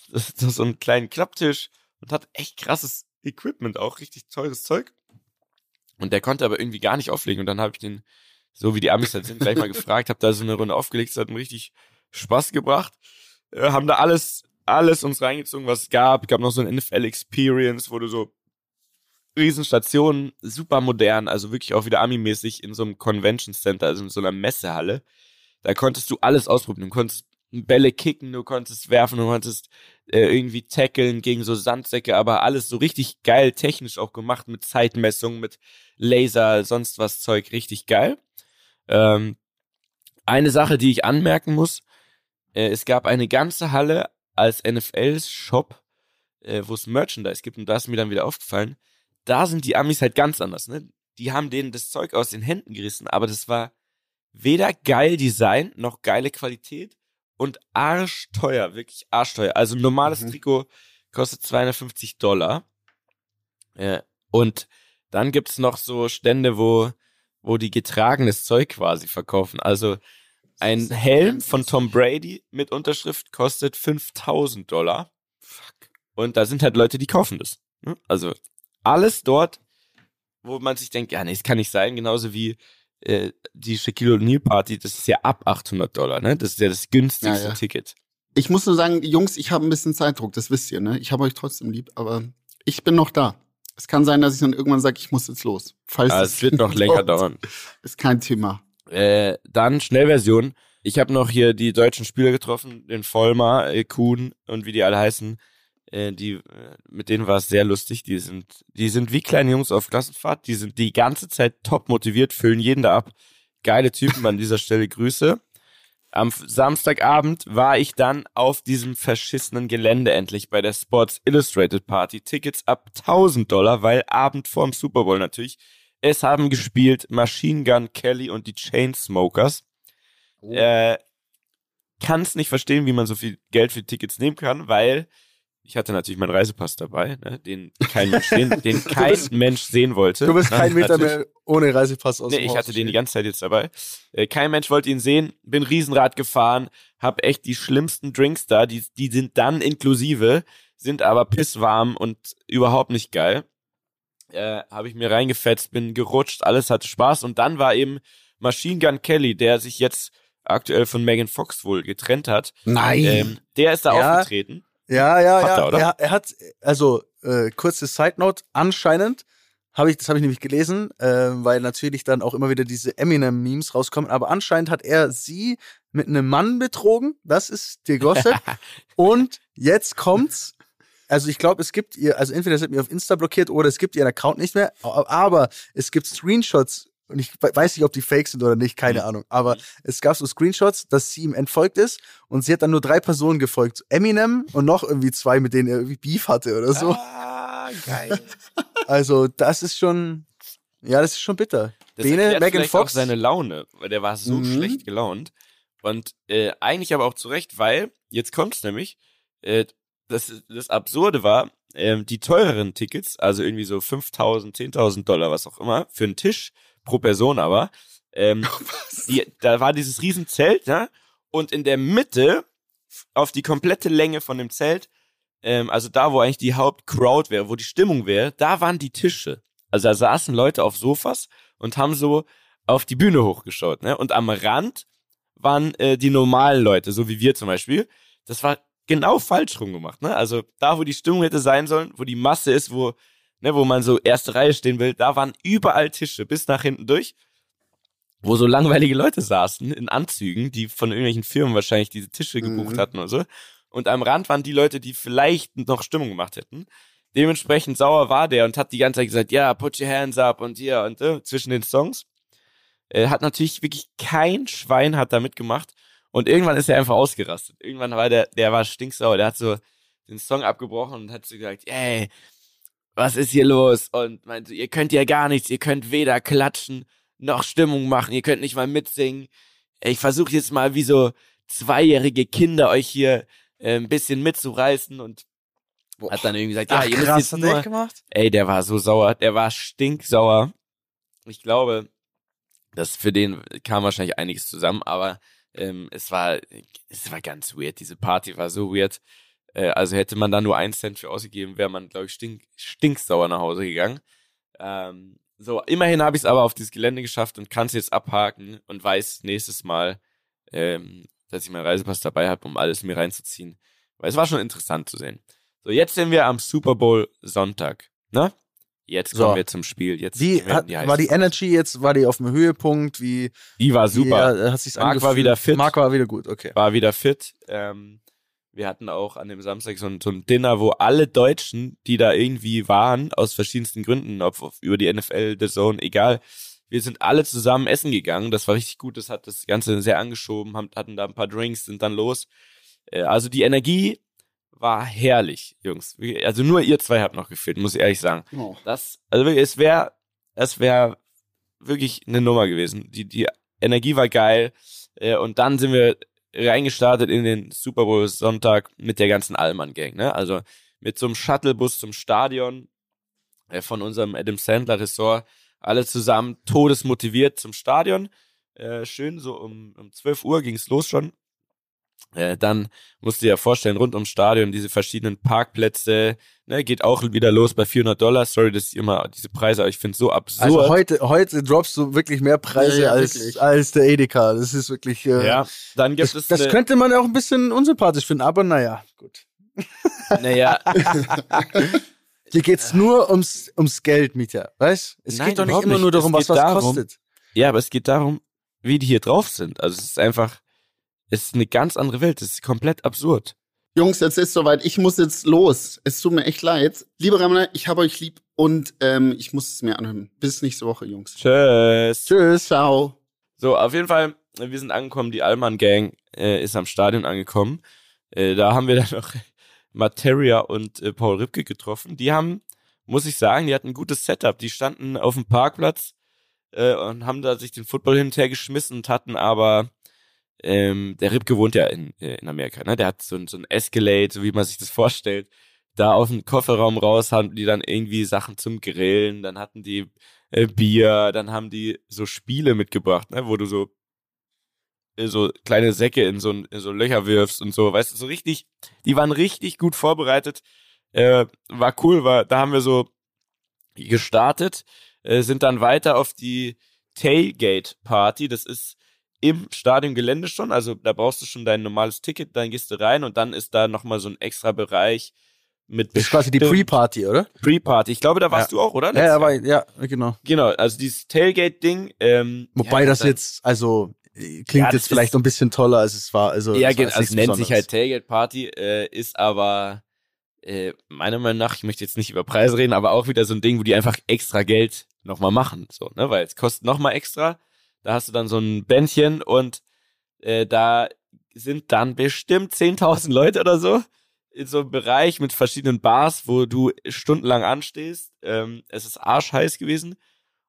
so einen kleinen Klapptisch und hat echt krasses Equipment, auch richtig teures Zeug. Und der konnte aber irgendwie gar nicht auflegen. Und dann habe ich den, so wie die Amis halt sind, gleich mal gefragt, habe da so eine Runde aufgelegt, es hat mir richtig Spaß gebracht. Äh, haben da alles, alles uns reingezogen, was es gab. Gab noch so ein NFL Experience, wo du so Riesenstationen, super modern, also wirklich auch wieder Ami-mäßig in so einem Convention Center, also in so einer Messehalle. Da konntest du alles ausprobieren. Du konntest Bälle kicken, du konntest werfen, du konntest äh, irgendwie tackeln gegen so Sandsäcke, aber alles so richtig geil technisch auch gemacht mit Zeitmessung, mit Laser, sonst was Zeug, richtig geil. Ähm, eine Sache, die ich anmerken muss, äh, es gab eine ganze Halle als NFL-Shop, äh, wo es Merchandise gibt und da ist mir dann wieder aufgefallen, da sind die Amis halt ganz anders, ne? Die haben denen das Zeug aus den Händen gerissen, aber das war weder geil Design noch geile Qualität und arschteuer, wirklich arschteuer. Also ein normales mhm. Trikot kostet 250 Dollar. Ja, und dann gibt's noch so Stände, wo, wo die getragenes Zeug quasi verkaufen. Also ein Helm von Tom Brady mit Unterschrift kostet 5000 Dollar. Fuck. Und da sind halt Leute, die kaufen das. Ne? Also alles dort, wo man sich denkt, ja, nee, das kann nicht sein. Genauso wie äh, die Shaquille O'Neal Party, das ist ja ab 800 Dollar, ne? Das ist ja das günstigste ja, ja. Ticket.
Ich muss nur sagen, Jungs, ich habe ein bisschen Zeitdruck, das wisst ihr, ne? Ich habe euch trotzdem lieb, aber ich bin noch da. Es kann sein, dass ich dann irgendwann sage, ich muss jetzt los.
Falls ah, es wird noch länger dauern.
Ist kein Thema.
Äh, dann Schnellversion. Ich habe noch hier die deutschen Spieler getroffen, den Vollmar, äh, Kuhn und wie die alle heißen. Äh, die, äh, mit denen war es sehr lustig. Die sind, die sind wie kleine Jungs auf Klassenfahrt. Die sind die ganze Zeit top motiviert, füllen jeden da ab. Geile Typen an dieser Stelle Grüße. Am Samstagabend war ich dann auf diesem verschissenen Gelände endlich bei der Sports Illustrated Party. Tickets ab 1000 Dollar, weil Abend vorm Super Bowl natürlich. Es haben gespielt Machine Gun Kelly und die Chainsmokers. Oh. Äh, Kann es nicht verstehen, wie man so viel Geld für Tickets nehmen kann, weil ich hatte natürlich meinen Reisepass dabei, ne, den kein Mensch sehen, den kein bist, Mensch sehen wollte.
Du bist kein Meter mehr ohne Reisepass aus
Nee, ich hatte den die ganze Zeit jetzt dabei. Äh, kein Mensch wollte ihn sehen, bin Riesenrad gefahren, hab echt die schlimmsten Drinks da, die, die sind dann inklusive, sind aber pisswarm und überhaupt nicht geil. Äh, habe ich mir reingefetzt, bin gerutscht, alles hatte Spaß und dann war eben Machine Gun Kelly, der sich jetzt aktuell von Megan Fox wohl getrennt hat.
Nein.
Ähm, der ist da ja. aufgetreten.
Ja, ja, hat ja. Er, oder? Er, er hat, also äh, kurze Side Note, anscheinend habe ich, das habe ich nämlich gelesen, äh, weil natürlich dann auch immer wieder diese Eminem-Memes rauskommen, aber anscheinend hat er sie mit einem Mann betrogen, das ist der Gossip. Und jetzt kommt's. Also ich glaube, es gibt ihr, also entweder sind mir auf Insta blockiert oder es gibt ihren Account nicht mehr, aber es gibt Screenshots und ich weiß nicht, ob die fake sind oder nicht, keine mhm. Ahnung. Aber mhm. es gab so Screenshots, dass sie ihm entfolgt ist und sie hat dann nur drei Personen gefolgt. Eminem und noch irgendwie zwei, mit denen er irgendwie Beef hatte oder so.
Ah, geil.
Also, das ist schon, ja, das ist schon bitter.
Das Bene, Megan Fox. Auch seine Laune, weil der war so mhm. schlecht gelaunt. Und äh, eigentlich aber auch zu Recht, weil, jetzt kommt's nämlich, äh, das, das Absurde war, äh, die teureren Tickets, also irgendwie so 5.000, 10.000 Dollar, was auch immer, für einen Tisch, pro Person aber. Ähm, die, da war dieses Riesenzelt, ne? Und in der Mitte, auf die komplette Länge von dem Zelt, ähm, also da, wo eigentlich die Hauptcrowd wäre, wo die Stimmung wäre, da waren die Tische. Also da saßen Leute auf Sofas und haben so auf die Bühne hochgeschaut, ne? Und am Rand waren äh, die normalen Leute, so wie wir zum Beispiel. Das war genau falsch rum gemacht, ne? Also da, wo die Stimmung hätte sein sollen, wo die Masse ist, wo ne, wo man so erste Reihe stehen will, da waren überall Tische bis nach hinten durch, wo so langweilige Leute saßen in Anzügen, die von irgendwelchen Firmen wahrscheinlich diese Tische gebucht mhm. hatten oder so. Und am Rand waren die Leute, die vielleicht noch Stimmung gemacht hätten. Dementsprechend sauer war der und hat die ganze Zeit gesagt, ja, put your hands up und hier und äh, zwischen den Songs. Er hat natürlich wirklich kein Schwein hat da mitgemacht. Und irgendwann ist er einfach ausgerastet. Irgendwann war der, der war stinksauer. Der hat so den Song abgebrochen und hat so gesagt, ey, was ist hier los? Und meinte, ihr könnt ja gar nichts, ihr könnt weder klatschen noch Stimmung machen, ihr könnt nicht mal mitsingen. Ich versuche jetzt mal wie so zweijährige Kinder euch hier äh, ein bisschen mitzureißen und Boah. hat dann irgendwie gesagt, ja, Ach, ihr müsst jetzt nur, gemacht? ey, der war so sauer, der war stinksauer. Ich glaube, das für den kam wahrscheinlich einiges zusammen, aber ähm, es war, es war ganz weird. Diese Party war so weird. Äh, also hätte man da nur einen Cent für ausgegeben, wäre man, glaube ich, stink, stinksauer nach Hause gegangen. Ähm, so, immerhin habe ich es aber auf dieses Gelände geschafft und kann es jetzt abhaken und weiß nächstes Mal, ähm, dass ich meinen Reisepass dabei habe, um alles mir reinzuziehen. Weil es war schon interessant zu sehen. So, jetzt sind wir am Super Bowl Sonntag. Ne? Jetzt kommen so. wir zum Spiel. Jetzt
wie, hat, wie war die Energy jetzt, war die auf dem Höhepunkt? Wie,
die war super.
Wie, hat sich's
Marc war wieder fit.
Marc war wieder gut, okay.
War wieder fit. Ähm, wir hatten auch an dem Samstag so ein, so ein Dinner, wo alle Deutschen, die da irgendwie waren, aus verschiedensten Gründen, ob, ob über die NFL, The Zone, egal, wir sind alle zusammen essen gegangen. Das war richtig gut. Das hat das Ganze sehr angeschoben, haben, hatten da ein paar Drinks, sind dann los. Äh, also die Energie war herrlich, Jungs. Also nur ihr zwei habt noch gefehlt, muss ich ehrlich sagen. Oh. Das, also wirklich, es wäre, es wäre wirklich eine Nummer gewesen. Die, die Energie war geil. Äh, und dann sind wir reingestartet in den Super Bowl Sonntag mit der ganzen Allmann Gang, ne? Also mit so einem Shuttlebus zum Stadion äh, von unserem Adam Sandler Ressort, alle zusammen todesmotiviert zum Stadion. Äh, schön, so um, um 12 Uhr ging's los schon. Äh, dann musst du dir vorstellen, rund ums Stadion, diese verschiedenen Parkplätze, ne, geht auch wieder los bei 400 Dollar. Sorry, dass ich immer diese Preise, aber ich finde so absurd.
Also heute, heute droppst du wirklich mehr Preise ja, ja, als, als der Edeka. Das ist wirklich, äh,
ja, dann gibt
das,
es.
Das könnte man auch ein bisschen unsympathisch finden, aber naja, gut.
Naja.
Hier geht's nur ums, ums Geld, Mieter, weißt? Es Nein, geht doch nicht immer nicht. nur darum, was was darum, kostet.
Ja, aber es geht darum, wie die hier drauf sind. Also es ist einfach, es ist eine ganz andere Welt. Es ist komplett absurd.
Jungs, jetzt ist soweit. Ich muss jetzt los. Es tut mir echt leid. Liebe Ramona, ich habe euch lieb und ähm, ich muss es mir anhören. Bis nächste Woche, Jungs.
Tschüss.
Tschüss. Ciao.
So, auf jeden Fall, wir sind angekommen. Die Allmann Gang äh, ist am Stadion angekommen. Äh, da haben wir dann noch Materia und äh, Paul Ripke getroffen. Die haben, muss ich sagen, die hatten ein gutes Setup. Die standen auf dem Parkplatz äh, und haben da sich den Football hin und her geschmissen und hatten aber ähm, der Ripke wohnt ja in, äh, in Amerika, ne? Der hat so, so ein Escalade, so wie man sich das vorstellt. Da aus dem Kofferraum raus haben die dann irgendwie Sachen zum Grillen, dann hatten die äh, Bier, dann haben die so Spiele mitgebracht, ne? Wo du so äh, so kleine Säcke in so, in so Löcher wirfst und so, weißt du, so richtig, die waren richtig gut vorbereitet. Äh, war cool, war, da haben wir so gestartet, äh, sind dann weiter auf die Tailgate Party. Das ist im Stadiongelände schon. Also da brauchst du schon dein normales Ticket, dann gehst du rein und dann ist da nochmal so ein extra Bereich mit
Das ist quasi die Pre-Party, oder?
Pre-Party. Ich glaube, da warst ja. du auch, oder?
Ja, ja, war, ja, genau.
Genau, also dieses Tailgate-Ding. Ähm,
Wobei
ja,
das jetzt, also klingt ja, jetzt vielleicht ein bisschen toller, als es war. Also
ja, genau, also es nennt sich halt Tailgate-Party, äh, ist aber äh, meiner Meinung nach, ich möchte jetzt nicht über Preise reden, aber auch wieder so ein Ding, wo die einfach extra Geld nochmal machen, so, ne, weil es kostet nochmal extra da hast du dann so ein Bändchen und äh, da sind dann bestimmt 10.000 Leute oder so in so einem Bereich mit verschiedenen Bars, wo du stundenlang anstehst. Ähm, es ist arschheiß gewesen.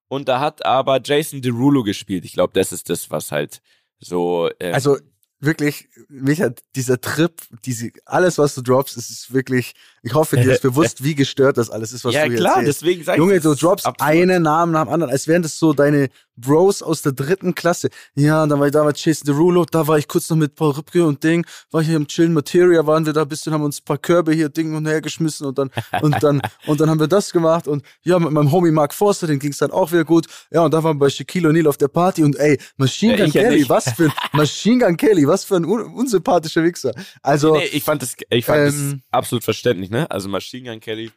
Und da hat aber Jason Derulo gespielt. Ich glaube, das ist das, was halt so.
Ähm, also wirklich, mich hat dieser Trip, diese, alles, was du droppst, ist, ist wirklich, ich hoffe, dir ist bewusst, wie gestört das alles ist, was
ja,
du
jetzt Ja klar, deswegen sag ich
Junge, du droppst einen Namen nach dem anderen, als wären das so deine Bros aus der dritten Klasse. Ja, dann war ich da war Jason Derulo, da war ich kurz noch mit Paul Rübke und Ding, war hier im Chillen Materia, waren wir da ein bisschen, haben uns ein paar Körbe hier Ding und her geschmissen und dann, und dann, und dann haben wir das gemacht und ja, mit meinem Homie Mark Forster, den ging's dann auch wieder gut. Ja, und da waren wir bei Shaquille O'Neal auf der Party und ey, Machine Gun ja, Kelly, was für ein, Machine Gun Kelly, was für ein un unsympathischer Wichser. Also.
Nee, nee, ich fand das, ich fand ähm, das absolut verständlich, ne? Also Machine Gun Kelly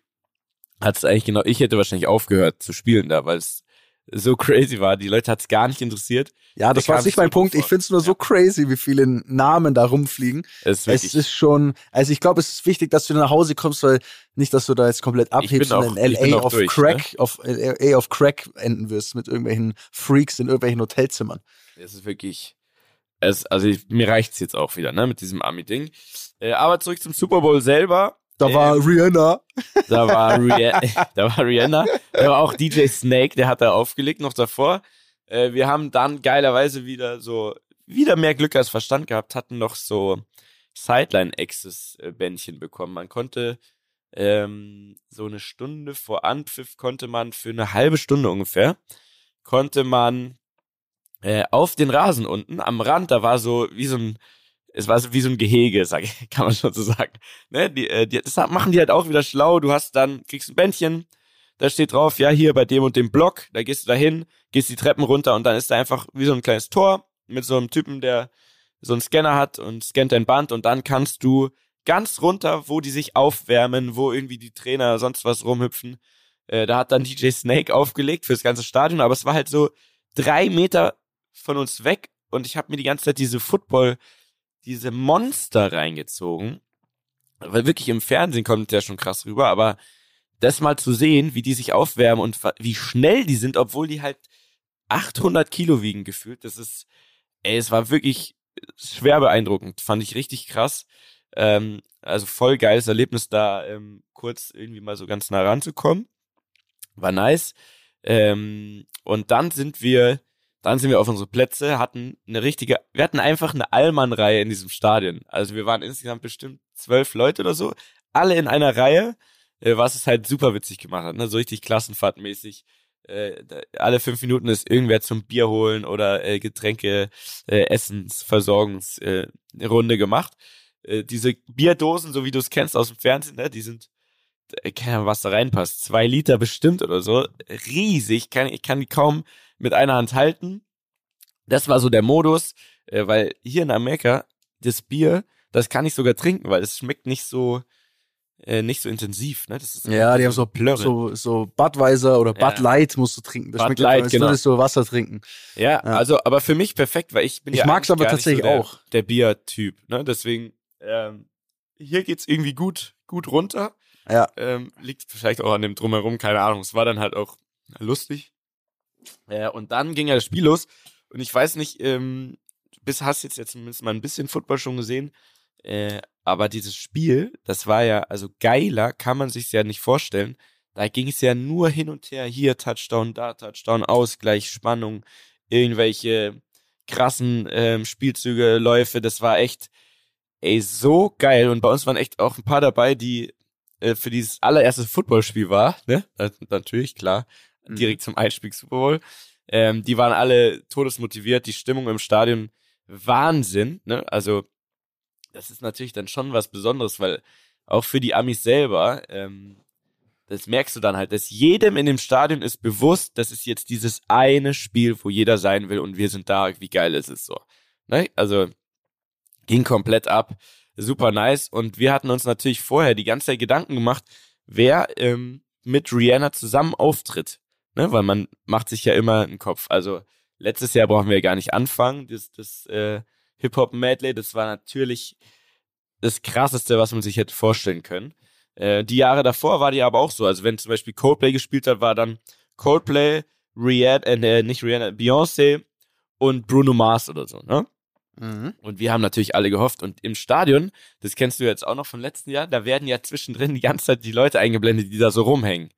hat es eigentlich genau, ich hätte wahrscheinlich aufgehört zu spielen da, weil es so crazy war. Die Leute hat es gar nicht interessiert.
Ja, das war nicht mein Punkt. Ich finde es nur ja. so crazy, wie viele Namen da rumfliegen.
Es
ist, es ist schon, also ich glaube, es ist wichtig, dass du nach Hause kommst, weil nicht, dass du da jetzt komplett abhebst und in LA auf durch, Crack, ne? auf LA auf Crack enden wirst mit irgendwelchen Freaks in irgendwelchen Hotelzimmern.
Es ist wirklich, es, also ich, mir reicht's jetzt auch wieder, ne, mit diesem Army-Ding. Äh, aber zurück zum Super Bowl selber.
Da ähm, war Rihanna.
Da war, Rihanna, da war Rihanna. Da war auch DJ Snake, der hat da aufgelegt noch davor. Äh, wir haben dann geilerweise wieder so, wieder mehr Glück als Verstand gehabt, hatten noch so Sideline-Access-Bändchen bekommen. Man konnte ähm, so eine Stunde vor Anpfiff konnte man für eine halbe Stunde ungefähr, konnte man äh, auf den Rasen unten, am Rand, da war so wie so ein, es war so wie so ein Gehege, sag ich, kann man schon so sagen. Ne? Die, äh, die, das machen die halt auch wieder schlau. Du hast dann, kriegst ein Bändchen, da steht drauf, ja, hier bei dem und dem Block, da gehst du da hin, gehst die Treppen runter und dann ist da einfach wie so ein kleines Tor mit so einem Typen, der so einen Scanner hat und scannt dein Band und dann kannst du ganz runter, wo die sich aufwärmen, wo irgendwie die Trainer sonst was rumhüpfen. Äh, da hat dann DJ Snake aufgelegt fürs ganze Stadion, aber es war halt so drei Meter von uns weg und ich habe mir die ganze Zeit diese Football, diese Monster reingezogen. Weil wirklich im Fernsehen kommt der schon krass rüber, aber das mal zu sehen, wie die sich aufwärmen und wie schnell die sind, obwohl die halt 800 Kilo wiegen gefühlt, das ist, ey, es war wirklich schwer beeindruckend, fand ich richtig krass. Ähm, also voll geiles Erlebnis, da ähm, kurz irgendwie mal so ganz nah ranzukommen. War nice. Ähm, und dann sind wir, dann sind wir auf unsere Plätze, hatten eine richtige, wir hatten einfach eine Allmann-Reihe in diesem Stadion. Also wir waren insgesamt bestimmt zwölf Leute oder so, alle in einer Reihe, äh, was es halt super witzig gemacht hat, ne? so richtig klassenfahrtmäßig. Äh, alle fünf Minuten ist irgendwer zum Bier holen oder äh, Getränke, äh, Essensversorgungsrunde Runde gemacht. Diese Bierdosen, so wie du es kennst aus dem Fernsehen, ne, die sind, keine Ahnung, was da reinpasst, zwei Liter bestimmt oder so, riesig, kann, ich kann die kaum mit einer Hand halten. Das war so der Modus, äh, weil hier in Amerika, das Bier, das kann ich sogar trinken, weil es schmeckt nicht so, äh, nicht so intensiv, ne? Das ist
ja, die haben so Plörre. so so Budweiser oder Bud ja. Light musst du trinken. Das
Bud
schmeckt
Light, genau.
würdest du Wasser trinken.
Ja, ja, also aber für mich perfekt, weil ich bin
ich
ja
mag's aber tatsächlich
so der,
auch
der Biertyp, ne? Deswegen ähm, hier geht's irgendwie gut gut runter.
Ja.
Ähm, liegt vielleicht auch an dem drumherum, keine Ahnung. Es war dann halt auch lustig. Äh, und dann ging ja das Spiel los und ich weiß nicht, ähm, bis hast jetzt jetzt zumindest mal ein bisschen Football schon gesehen. Äh, aber dieses Spiel, das war ja, also geiler kann man sich ja nicht vorstellen. Da ging es ja nur hin und her. Hier Touchdown, da Touchdown, Ausgleich, Spannung, irgendwelche krassen ähm, Spielzüge, Läufe. Das war echt, ey, so geil. Und bei uns waren echt auch ein paar dabei, die äh, für dieses allererste Footballspiel war, ne? natürlich, klar. Mhm. Direkt zum Einspiel Super Bowl. Ähm, die waren alle todesmotiviert. Die Stimmung im Stadion Wahnsinn, ne? Also das ist natürlich dann schon was Besonderes, weil auch für die Amis selber, ähm, das merkst du dann halt, dass jedem in dem Stadion ist bewusst, das ist jetzt dieses eine Spiel, wo jeder sein will und wir sind da, wie geil ist es so. Ne? Also ging komplett ab, super nice und wir hatten uns natürlich vorher die ganze Zeit Gedanken gemacht, wer ähm, mit Rihanna zusammen auftritt, ne? weil man macht sich ja immer einen Kopf. Also letztes Jahr brauchen wir gar nicht anfangen, das, das äh, Hip-Hop-Medley. Das war natürlich das Krasseste, was man sich hätte vorstellen können. Äh, die Jahre davor war die aber auch so. Also wenn zum Beispiel Coldplay gespielt hat, war dann Coldplay, Rihanna, äh, nicht Rihanna, Beyoncé und Bruno Mars oder so, ne? Mhm. Und wir haben natürlich alle gehofft. Und im Stadion, das kennst du jetzt auch noch vom letzten Jahr, da werden ja zwischendrin die ganze Zeit die Leute eingeblendet, die da so rumhängen.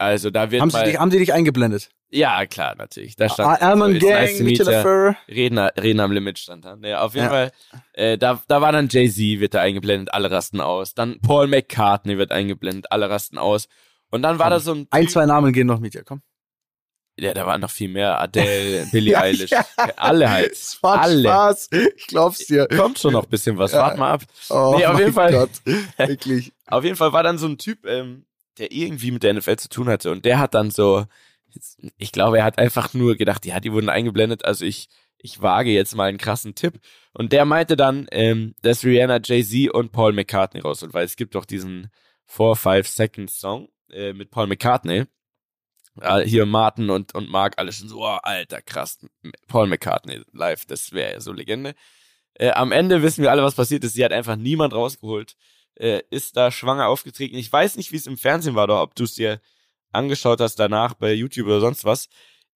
Also da wird
haben
mal,
sie dich, haben sie dich eingeblendet?
Ja, klar, natürlich. Da stand
ah, Alman
so,
Gang, nice Mitchell
Redner, Redner am Limit stand da. Naja, auf jeden ja. Fall, äh, da, da war dann Jay-Z, wird da eingeblendet, alle rasten aus. Dann Paul McCartney wird eingeblendet, alle rasten aus. Und dann war komm, da so ein.
Ein, zwei Namen gehen noch mit dir, komm.
Ja, da waren noch viel mehr. Adele, Billie ja, Eilish. Ja. Alle halt.
Es war
alle.
Spaß. Ich glaub's dir.
Kommt schon noch ein bisschen was. Ja. Wart mal ab.
Oh, nee, auf jeden Fall. Gott. Wirklich.
auf jeden Fall war dann so ein Typ, ähm, der irgendwie mit der NFL zu tun hatte. Und der hat dann so, ich glaube, er hat einfach nur gedacht, ja, die wurden eingeblendet, also ich, ich wage jetzt mal einen krassen Tipp. Und der meinte dann, ähm, dass Rihanna, Jay-Z und Paul McCartney rausholt, weil es gibt doch diesen 4-5 Seconds Song äh, mit Paul McCartney. Hier Martin und, und Mark, alle schon so, oh, alter, krass, Paul McCartney live, das wäre ja so Legende. Äh, am Ende wissen wir alle, was passiert ist. Sie hat einfach niemand rausgeholt äh, ist da schwanger aufgetreten. Ich weiß nicht, wie es im Fernsehen war oder ob du es dir angeschaut hast danach bei YouTube oder sonst was.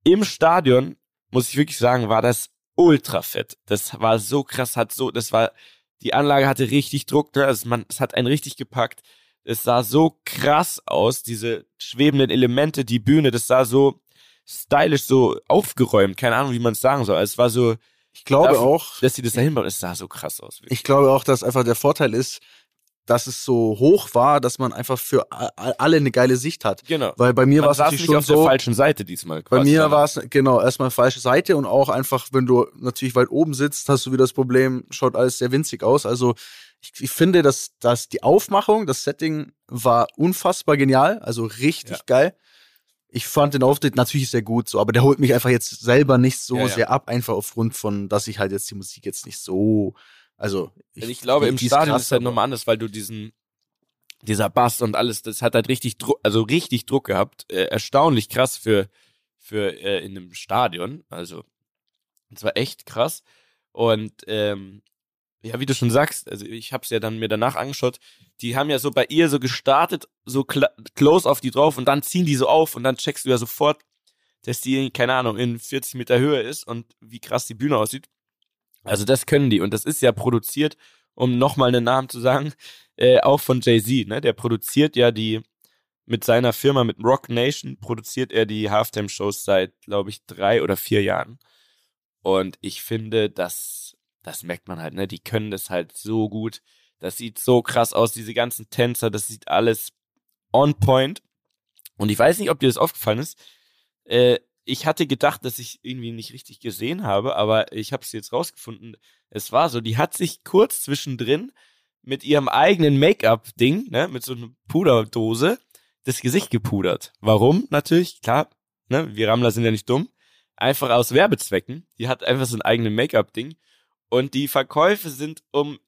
Im Stadion, muss ich wirklich sagen, war das ultra fett. Das war so krass, hat so, das war, die Anlage hatte richtig Druck, ne? also man, es hat einen richtig gepackt. Es sah so krass aus, diese schwebenden Elemente, die Bühne, das sah so stylisch, so aufgeräumt, keine Ahnung, wie man es sagen soll. Es war so,
ich glaube dafür, auch,
dass sie das dahin bauen, es sah so krass aus.
Wirklich. Ich glaube auch, dass einfach der Vorteil ist, dass es so hoch war, dass man einfach für alle eine geile Sicht hat.
Genau.
Weil bei mir war es
natürlich
schon
auf
so,
der falschen Seite diesmal.
Bei mir war es genau erstmal falsche Seite und auch einfach, wenn du natürlich weit oben sitzt, hast du wieder das Problem, schaut alles sehr winzig aus. Also ich, ich finde, dass, dass die Aufmachung, das Setting war unfassbar genial, also richtig ja. geil. Ich fand den Auftritt natürlich sehr gut, so, aber der holt mich einfach jetzt selber nicht so ja, ja. sehr ab, einfach aufgrund von, dass ich halt jetzt die Musik jetzt nicht so also
ich, also ich glaube, im Stadion ist es halt nochmal anders, weil du diesen, dieser Bass und alles, das hat halt richtig Druck, also richtig Druck gehabt. Äh, erstaunlich krass für, für äh, in einem Stadion. Also, es war echt krass. Und ähm, ja, wie du schon sagst, also ich habe es ja dann mir danach angeschaut, die haben ja so bei ihr so gestartet, so close auf die drauf und dann ziehen die so auf und dann checkst du ja sofort, dass die, keine Ahnung, in 40 Meter Höhe ist und wie krass die Bühne aussieht. Also das können die und das ist ja produziert, um nochmal einen Namen zu sagen, äh, auch von Jay-Z, ne? Der produziert ja die, mit seiner Firma, mit Rock Nation, produziert er die Halftime-Shows seit, glaube ich, drei oder vier Jahren. Und ich finde, das, das merkt man halt, ne? Die können das halt so gut. Das sieht so krass aus, diese ganzen Tänzer, das sieht alles on point. Und ich weiß nicht, ob dir das aufgefallen ist. Äh, ich hatte gedacht, dass ich irgendwie nicht richtig gesehen habe, aber ich habe es jetzt rausgefunden. Es war so, die hat sich kurz zwischendrin mit ihrem eigenen Make-up-Ding, ne, mit so einer Puderdose, das Gesicht gepudert. Warum? Natürlich, klar, ne, wir Rammler sind ja nicht dumm. Einfach aus Werbezwecken. Die hat einfach so ein eigenes Make-up-Ding. Und die Verkäufe sind um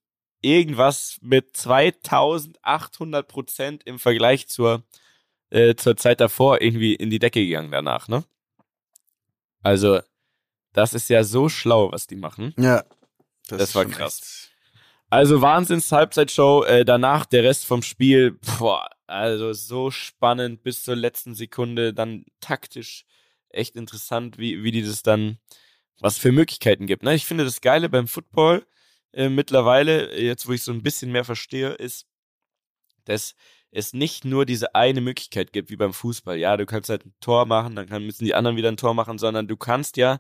irgendwas mit 2800 Prozent im Vergleich zur, äh, zur Zeit davor irgendwie in die Decke gegangen danach, ne? Also, das ist ja so schlau, was die machen.
Ja.
Das, das war krass. Echt. Also Wahnsinns Halbzeitshow, äh, danach der Rest vom Spiel, boah, also so spannend bis zur letzten Sekunde, dann taktisch echt interessant, wie, wie die das dann, was für Möglichkeiten gibt. Ne? Ich finde das Geile beim Football äh, mittlerweile, jetzt wo ich so ein bisschen mehr verstehe, ist, dass es nicht nur diese eine Möglichkeit gibt, wie beim Fußball. Ja, du kannst halt ein Tor machen, dann müssen die anderen wieder ein Tor machen, sondern du kannst ja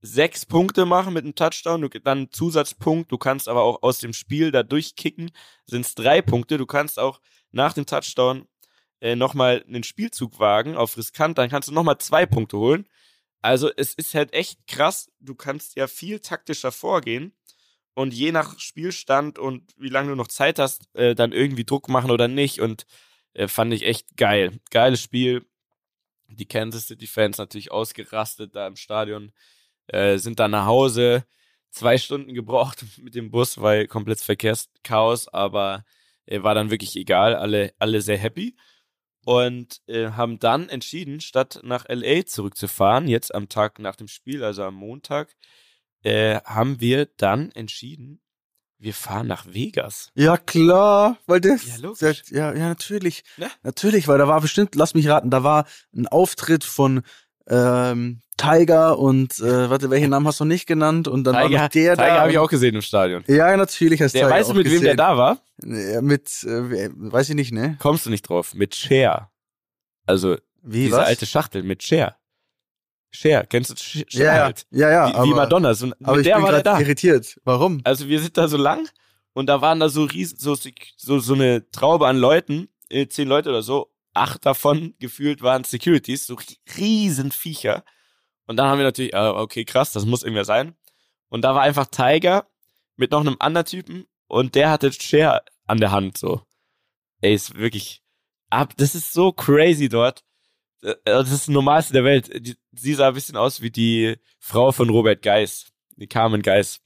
sechs Punkte machen mit einem Touchdown, du, dann einen Zusatzpunkt, du kannst aber auch aus dem Spiel da durchkicken, sind es drei Punkte, du kannst auch nach dem Touchdown äh, nochmal einen Spielzug wagen auf riskant, dann kannst du nochmal zwei Punkte holen. Also es ist halt echt krass, du kannst ja viel taktischer vorgehen und je nach Spielstand und wie lange du noch Zeit hast, äh, dann irgendwie Druck machen oder nicht. Und äh, fand ich echt geil. Geiles Spiel. Die Kansas City Fans natürlich ausgerastet da im Stadion, äh, sind dann nach Hause. Zwei Stunden gebraucht mit dem Bus, weil komplettes Verkehrschaos, aber äh, war dann wirklich egal. Alle, alle sehr happy. Und äh, haben dann entschieden, statt nach LA zurückzufahren, jetzt am Tag nach dem Spiel, also am Montag, äh, haben wir dann entschieden, wir fahren nach Vegas.
Ja, klar, weil das, ja, der, ja, ja, natürlich. Ne? Natürlich, weil da war bestimmt, lass mich raten, da war ein Auftritt von ähm, Tiger und äh, warte, welchen Namen hast du nicht genannt? Und dann Tiger, war noch der
Tiger da. Tiger habe ich auch gesehen im Stadion.
Ja, natürlich hast
du Tiger Weißt du, mit gesehen. wem der da war?
Mit, äh, weiß ich nicht, ne?
Kommst du nicht drauf? Mit Cher. Also, Wie, diese was? alte Schachtel mit Cher. Cher, kennst du Cher
ja,
halt?
Ja, ja,
wie, aber, wie Madonna. So,
aber ich der bin war da. irritiert. Warum?
Also wir sind da so lang und da waren da so riesen, so, so, so eine Traube an Leuten, äh, zehn Leute oder so, acht davon gefühlt waren Securities, so riesen Viecher. Und dann haben wir natürlich, äh, okay, krass, das muss irgendwer sein. Und da war einfach Tiger mit noch einem anderen Typen und der hatte Cher an der Hand, so. Ey, ist wirklich ab, das ist so crazy dort. Äh, das ist das Normalste der Welt. Sie sah ein bisschen aus wie die Frau von Robert Geis, die Carmen Geis.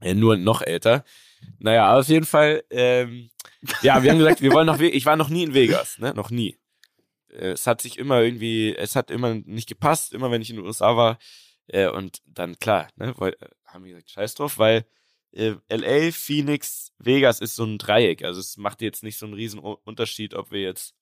Nur noch älter. Naja, auf jeden Fall, ähm, ja, wir haben gesagt, wir wollen noch, ich war noch nie in Vegas, ne, noch nie. Äh, es hat sich immer irgendwie, es hat immer nicht gepasst, immer wenn ich in den USA war. Äh, und dann, klar, ne, haben wir gesagt, scheiß drauf, weil äh, LA, Phoenix, Vegas ist so ein Dreieck. Also es macht jetzt nicht so einen riesen Unterschied, ob wir jetzt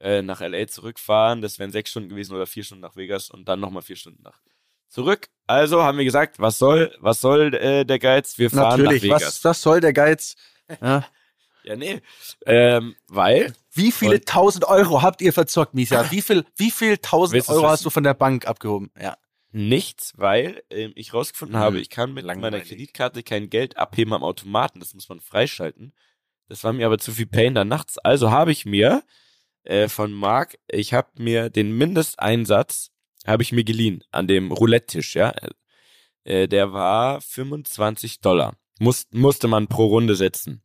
äh, nach LA zurückfahren. Das wären sechs Stunden gewesen oder vier Stunden nach Vegas und dann nochmal vier Stunden nach zurück. Also haben wir gesagt, was soll, was soll äh, der Geiz? Wir fahren Natürlich, nach Vegas.
Was, was soll der Geiz?
Ja, ja nee. Ähm, weil.
Wie viele tausend Euro habt ihr verzockt, Misa? Wie viel, wie viel tausend Euro hast du von der Bank abgehoben? Ja.
Nichts, weil ähm, ich rausgefunden mhm. habe, ich kann mit Langweilig. meiner Kreditkarte kein Geld abheben am Automaten. Das muss man freischalten. Das war mir aber zu viel Pain dann nachts. Also habe ich mir äh, von Marc, ich habe mir den Mindesteinsatz, habe ich mir geliehen an dem Roulette-Tisch, ja. Äh, der war 25 Dollar. Muss, musste man pro Runde setzen.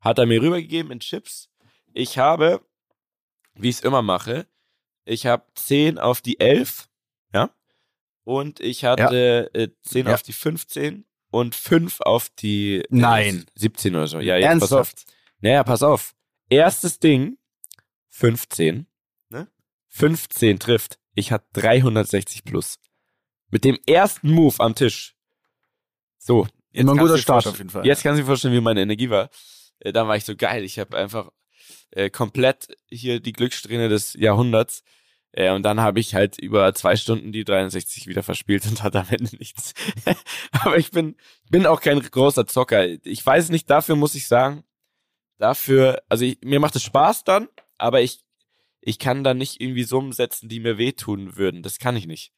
Hat er mir rübergegeben in Chips. Ich habe, wie ich es immer mache, ich habe 10 auf die 11, ja. Und ich hatte ja. äh, 10 ja. auf die 15 und 5 auf die äh,
Nein.
17 oder so. Ja, jetzt
Ernsthaft?
pass auf. Naja, pass auf. Erstes Ding, 15, ne? 15 trifft. Ich hatte 360 plus. Mit dem ersten Move am Tisch. So.
Immer ein guter Start auf jeden Fall.
Jetzt kannst du dir vorstellen, wie meine Energie war. Äh, dann war ich so geil. Ich habe einfach äh, komplett hier die Glückssträhne des Jahrhunderts. Äh, und dann habe ich halt über zwei Stunden die 63 wieder verspielt und hatte am Ende nichts. Aber ich bin, bin auch kein großer Zocker. Ich weiß nicht, dafür muss ich sagen, dafür, also ich, mir macht es Spaß dann, aber ich, ich kann da nicht irgendwie Summen setzen, die mir wehtun würden. Das kann ich nicht.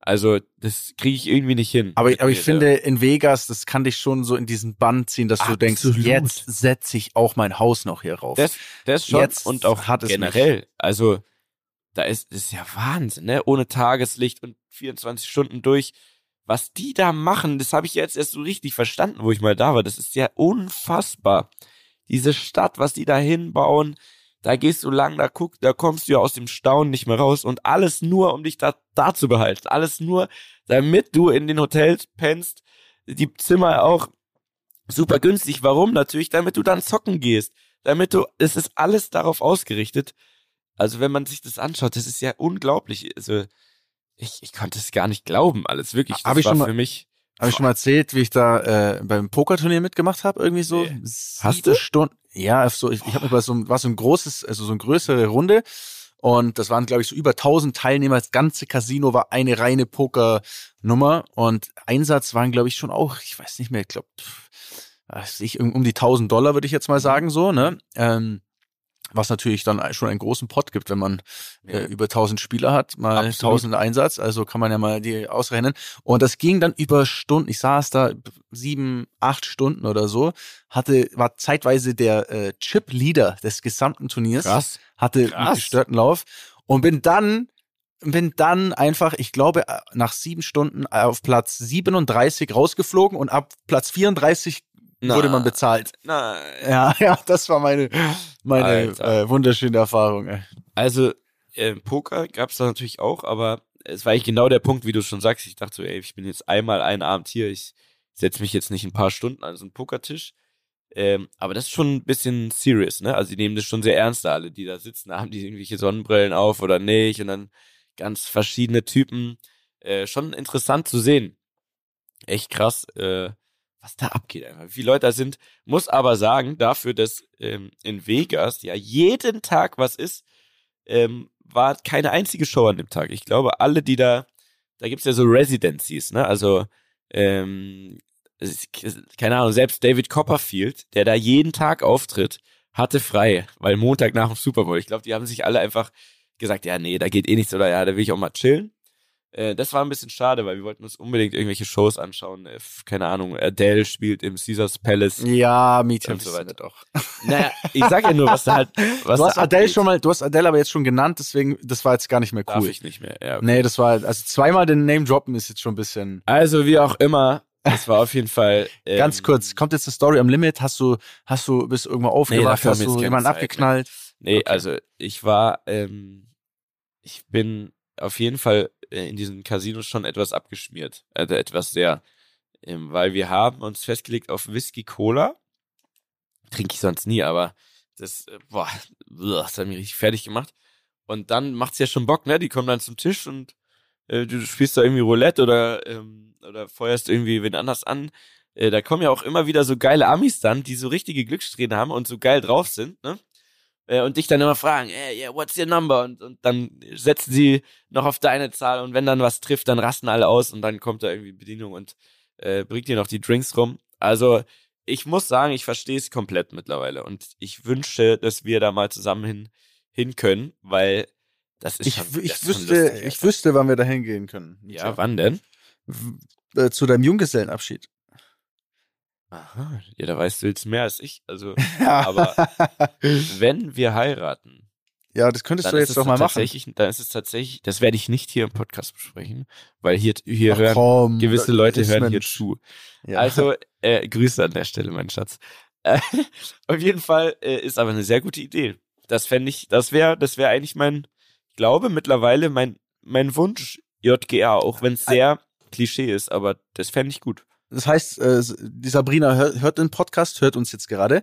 Also, das kriege ich irgendwie nicht hin.
Aber, aber ich finde, in Vegas, das kann dich schon so in diesen Band ziehen, dass Absolut. du denkst, jetzt setze ich auch mein Haus noch hier rauf.
Das, das schon. Jetzt und auch hat es generell. Mich. Also, da ist, das ist ja Wahnsinn, ne? Ohne Tageslicht und 24 Stunden durch. Was die da machen, das habe ich jetzt erst so richtig verstanden, wo ich mal da war. Das ist ja unfassbar. Diese Stadt, was die da hinbauen, da gehst du lang, da guck, da kommst du ja aus dem Staunen nicht mehr raus und alles nur, um dich da, da zu behalten. Alles nur, damit du in den Hotels pennst, die Zimmer auch super günstig. Warum? Natürlich, damit du dann zocken gehst. Damit du, es ist alles darauf ausgerichtet. Also wenn man sich das anschaut, das ist ja unglaublich. Also ich, ich konnte es gar nicht glauben, alles wirklich. Das
Hab ich
war
schon mal,
für mich.
Habe ich schon mal erzählt, wie ich da äh, beim Pokerturnier mitgemacht habe, irgendwie so
nee. Hast du
Stunden. Ja, so ich, ich habe über so war so ein großes, also so eine größere Runde und das waren glaube ich so über 1000 Teilnehmer. Das ganze Casino war eine reine Pokernummer und Einsatz waren glaube ich schon auch, ich weiß nicht mehr, ich glaube ich um die 1000 Dollar würde ich jetzt mal sagen so, ne? Ähm, was natürlich dann schon einen großen Pot gibt, wenn man äh, über 1000 Spieler hat, mal Absolut. 1000 Einsatz, also kann man ja mal die ausrechnen. Und das ging dann über Stunden. Ich saß da sieben, acht Stunden oder so, hatte war zeitweise der äh, Chip-Leader des gesamten Turniers,
Krass.
hatte
Krass.
einen gestörten Lauf und bin dann bin dann einfach, ich glaube, nach sieben Stunden auf Platz 37 rausgeflogen und ab Platz 34 na, wurde man bezahlt.
Nein.
Ja, ja, das war meine, meine äh, wunderschöne Erfahrung. Ey.
Also, äh, Poker gab's da natürlich auch, aber es war eigentlich genau der Punkt, wie du schon sagst. Ich dachte so, ey, ich bin jetzt einmal einen Abend hier, ich setze mich jetzt nicht ein paar Stunden an so einen Pokertisch. Ähm, aber das ist schon ein bisschen serious, ne? Also die nehmen das schon sehr ernst, alle, die da sitzen, haben die irgendwelche Sonnenbrillen auf oder nicht und dann ganz verschiedene Typen. Äh, schon interessant zu sehen. Echt krass. Äh, was da abgeht, einfach. wie viele Leute da sind. Muss aber sagen, dafür, dass ähm, in Vegas ja jeden Tag was ist, ähm, war keine einzige Show an dem Tag. Ich glaube, alle, die da, da gibt's ja so Residencies, ne? Also, ähm, keine Ahnung, selbst David Copperfield, der da jeden Tag auftritt, hatte frei, weil Montag nach dem Super Bowl. Ich glaube, die haben sich alle einfach gesagt, ja, nee, da geht eh nichts oder ja, da will ich auch mal chillen. Äh, das war ein bisschen schade, weil wir wollten uns unbedingt irgendwelche Shows anschauen. Äh, keine Ahnung, Adele spielt im Caesars Palace.
Ja, Mietja und so weiter
doch. Naja, ich sag ja nur, was da halt. Was
du hast Adele abgeht. schon mal, du hast Adele aber jetzt schon genannt, deswegen, das war jetzt gar nicht mehr cool.
Darf ich nicht mehr, ja. Okay.
Nee, das war, also zweimal den Name droppen ist jetzt schon ein bisschen.
Also, wie auch immer, das war auf jeden Fall.
Ähm, Ganz kurz, kommt jetzt eine Story am Limit? Hast du, hast du, bist du irgendwo aufgewacht? Nee, hast du jemanden Zeit, abgeknallt?
Nee, okay. also ich war, ähm, ich bin auf jeden Fall in diesen Casinos schon etwas abgeschmiert. Also etwas sehr, ähm, weil wir haben uns festgelegt auf Whisky Cola. Trinke ich sonst nie, aber das, äh, boah, das hat mich richtig fertig gemacht. Und dann macht's ja schon Bock, ne? Die kommen dann zum Tisch und äh, du spielst da irgendwie Roulette oder, ähm, oder feuerst irgendwie wen anders an. Äh, da kommen ja auch immer wieder so geile Amis dann, die so richtige Glückssträhne haben und so geil drauf sind, ne? Äh, und dich dann immer fragen, hey, yeah, what's your number? Und, und dann setzen sie noch auf deine Zahl und wenn dann was trifft, dann rasten alle aus und dann kommt da irgendwie Bedienung und äh, bringt dir noch die Drinks rum. Also ich muss sagen, ich verstehe es komplett mittlerweile und ich wünsche, dass wir da mal zusammen hin, hin können, weil das ist
ich,
schon,
ich das wüsste, lustig, ich wüsste, wann wir da hingehen können.
Ja, wann denn?
Äh, zu deinem Junggesellenabschied.
Aha, ja, da weißt du jetzt mehr als ich. Also, aber wenn wir heiraten.
Ja, das könntest du jetzt doch mal machen.
Dann ist es tatsächlich, das werde ich nicht hier im Podcast besprechen, weil hier, hier Ach, hören, komm, gewisse Leute hören hier zu. Ja. Also, äh, Grüße an der Stelle, mein Schatz. Äh, auf jeden Fall äh, ist aber eine sehr gute Idee. Das fände ich, das wäre, das wäre eigentlich mein, ich glaube mittlerweile mein, mein Wunsch JGA, auch wenn es sehr Klischee ist, aber das fände ich gut.
Das heißt, äh, die Sabrina hört, hört den Podcast, hört uns jetzt gerade.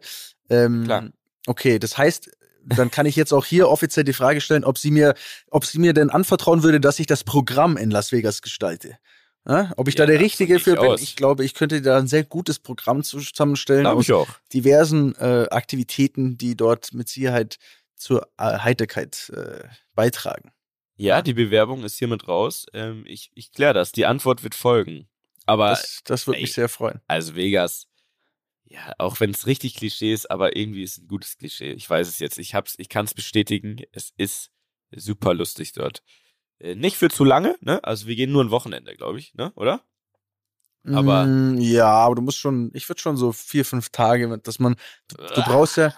Ähm, Klar. Okay, das heißt, dann kann ich jetzt auch hier offiziell die Frage stellen, ob sie mir, ob sie mir denn anvertrauen würde, dass ich das Programm in Las Vegas gestalte. Ja, ob ich ja, da der Richtige für bin, aus. ich glaube, ich könnte da ein sehr gutes Programm zusammenstellen
Glaub aus
diversen äh, Aktivitäten, die dort mit Sicherheit zur äh, Heiterkeit äh, beitragen.
Ja, die Bewerbung ist hiermit raus. Ähm, ich ich kläre das. Die Antwort wird folgen. Aber
das, das würde mich sehr freuen.
Also Vegas, ja, auch wenn es richtig Klischee ist, aber irgendwie ist es ein gutes Klischee. Ich weiß es jetzt. Ich hab's, ich kann es bestätigen. Es ist super lustig dort. Äh, nicht für zu lange, ne? Also wir gehen nur ein Wochenende, glaube ich, ne? Oder?
Aber mm, ja, aber du musst schon, ich würde schon so vier, fünf Tage, dass man, du, du brauchst ja,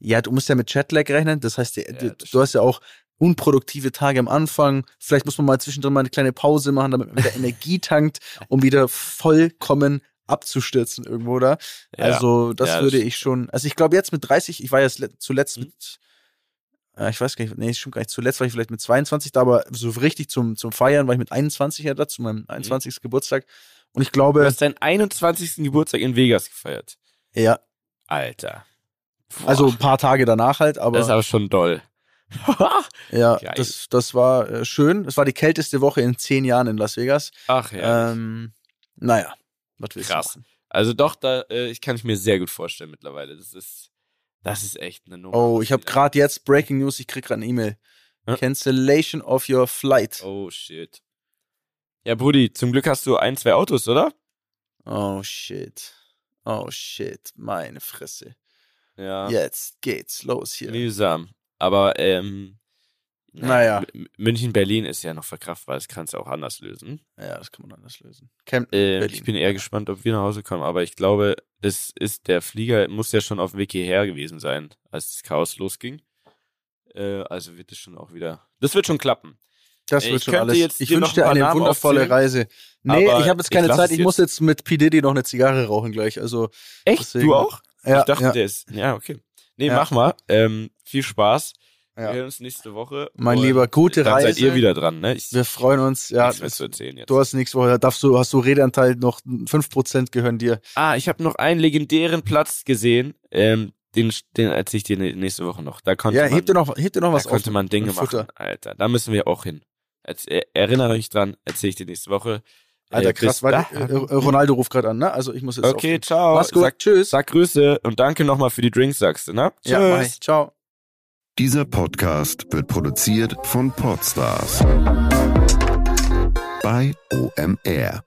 ja, du musst ja mit Jetlag rechnen. Das heißt, ja, du, du hast ja auch unproduktive Tage am Anfang. Vielleicht muss man mal zwischendrin mal eine kleine Pause machen, damit man wieder Energie tankt, um wieder vollkommen abzustürzen irgendwo da. Ja, also das ja, würde das ich schon. Also ich glaube jetzt mit 30, ich war jetzt zuletzt mhm. mit, äh, ich weiß gar nicht, nee, stimmt gar nicht. Zuletzt war ich vielleicht mit 22 da, aber so richtig zum, zum Feiern war ich mit 21 ja da, zu meinem 21. Mhm. Geburtstag. Und ich glaube.
Du hast deinen 21. Geburtstag in Vegas gefeiert.
Ja.
Alter.
Boah. Also ein paar Tage danach halt, aber.
Das ist aber schon doll.
ja, das, das war äh, schön. Es war die kälteste Woche in zehn Jahren in Las Vegas.
Ach
ja. Ähm, naja, was willst
Krass. Also doch, da, äh, ich kann es mir sehr gut vorstellen mittlerweile. Das ist, das ist echt eine Nummer.
Oh, ich habe gerade jetzt Breaking News, ich krieg gerade eine E-Mail. Hm? Cancellation of your flight.
Oh shit. Ja, Brudi, zum Glück hast du ein, zwei Autos, oder?
Oh shit. Oh shit, meine Fresse.
Ja.
Jetzt geht's los hier.
Mühsam. Aber ähm,
naja.
München, Berlin ist ja noch verkraftbar, das kannst du auch anders lösen.
Ja, das kann man anders lösen.
Camp äh, ich bin eher gespannt, ob wir nach Hause kommen, aber ich glaube, das ist der Flieger muss ja schon auf dem Weg hierher gewesen sein, als das Chaos losging. Äh, also wird es schon auch wieder. Das wird schon klappen.
Das wird ich schon alles. Jetzt ich wünsche dir eine Namen wundervolle aufzählen, Reise. Nee, ich habe jetzt keine ich Zeit. Ich muss jetzt mit P. Diddy noch eine Zigarre rauchen gleich. Also
Echt? Deswegen. Du auch? Ja, ich dachte, ja. der ist. Ja, okay. Nee, ja. mach mal. Ähm, viel Spaß. Ja. Wir hören uns nächste Woche.
Mein Lieber, gute
dann
Reise.
seid ihr wieder dran, ne?
Ich, wir freuen uns. Ja,
nichts mehr zu erzählen jetzt.
Du hast nächste Woche, darfst du, hast du Redeanteil noch 5% gehören dir.
Ah, ich habe noch einen legendären Platz gesehen. Ähm, den, den erzähle ich dir nächste Woche noch. Da konnte
ja,
man,
hebt dir noch, hebt dir noch was
Da konnte man Dinge machen, Alter. Da müssen wir auch hin. Erinnere euch dran, erzähle ich dir nächste Woche.
Alter, krass, weil äh, äh, Ronaldo ruft gerade an, ne? Also ich muss jetzt
Okay, ciao.
Mach's gut. Sag,
tschüss. Sag Grüße und danke nochmal für die Drinks, sagst du, ne?
Tschüss. Ja, bye. Ciao.
Dieser Podcast wird produziert von Podstars bei OMR.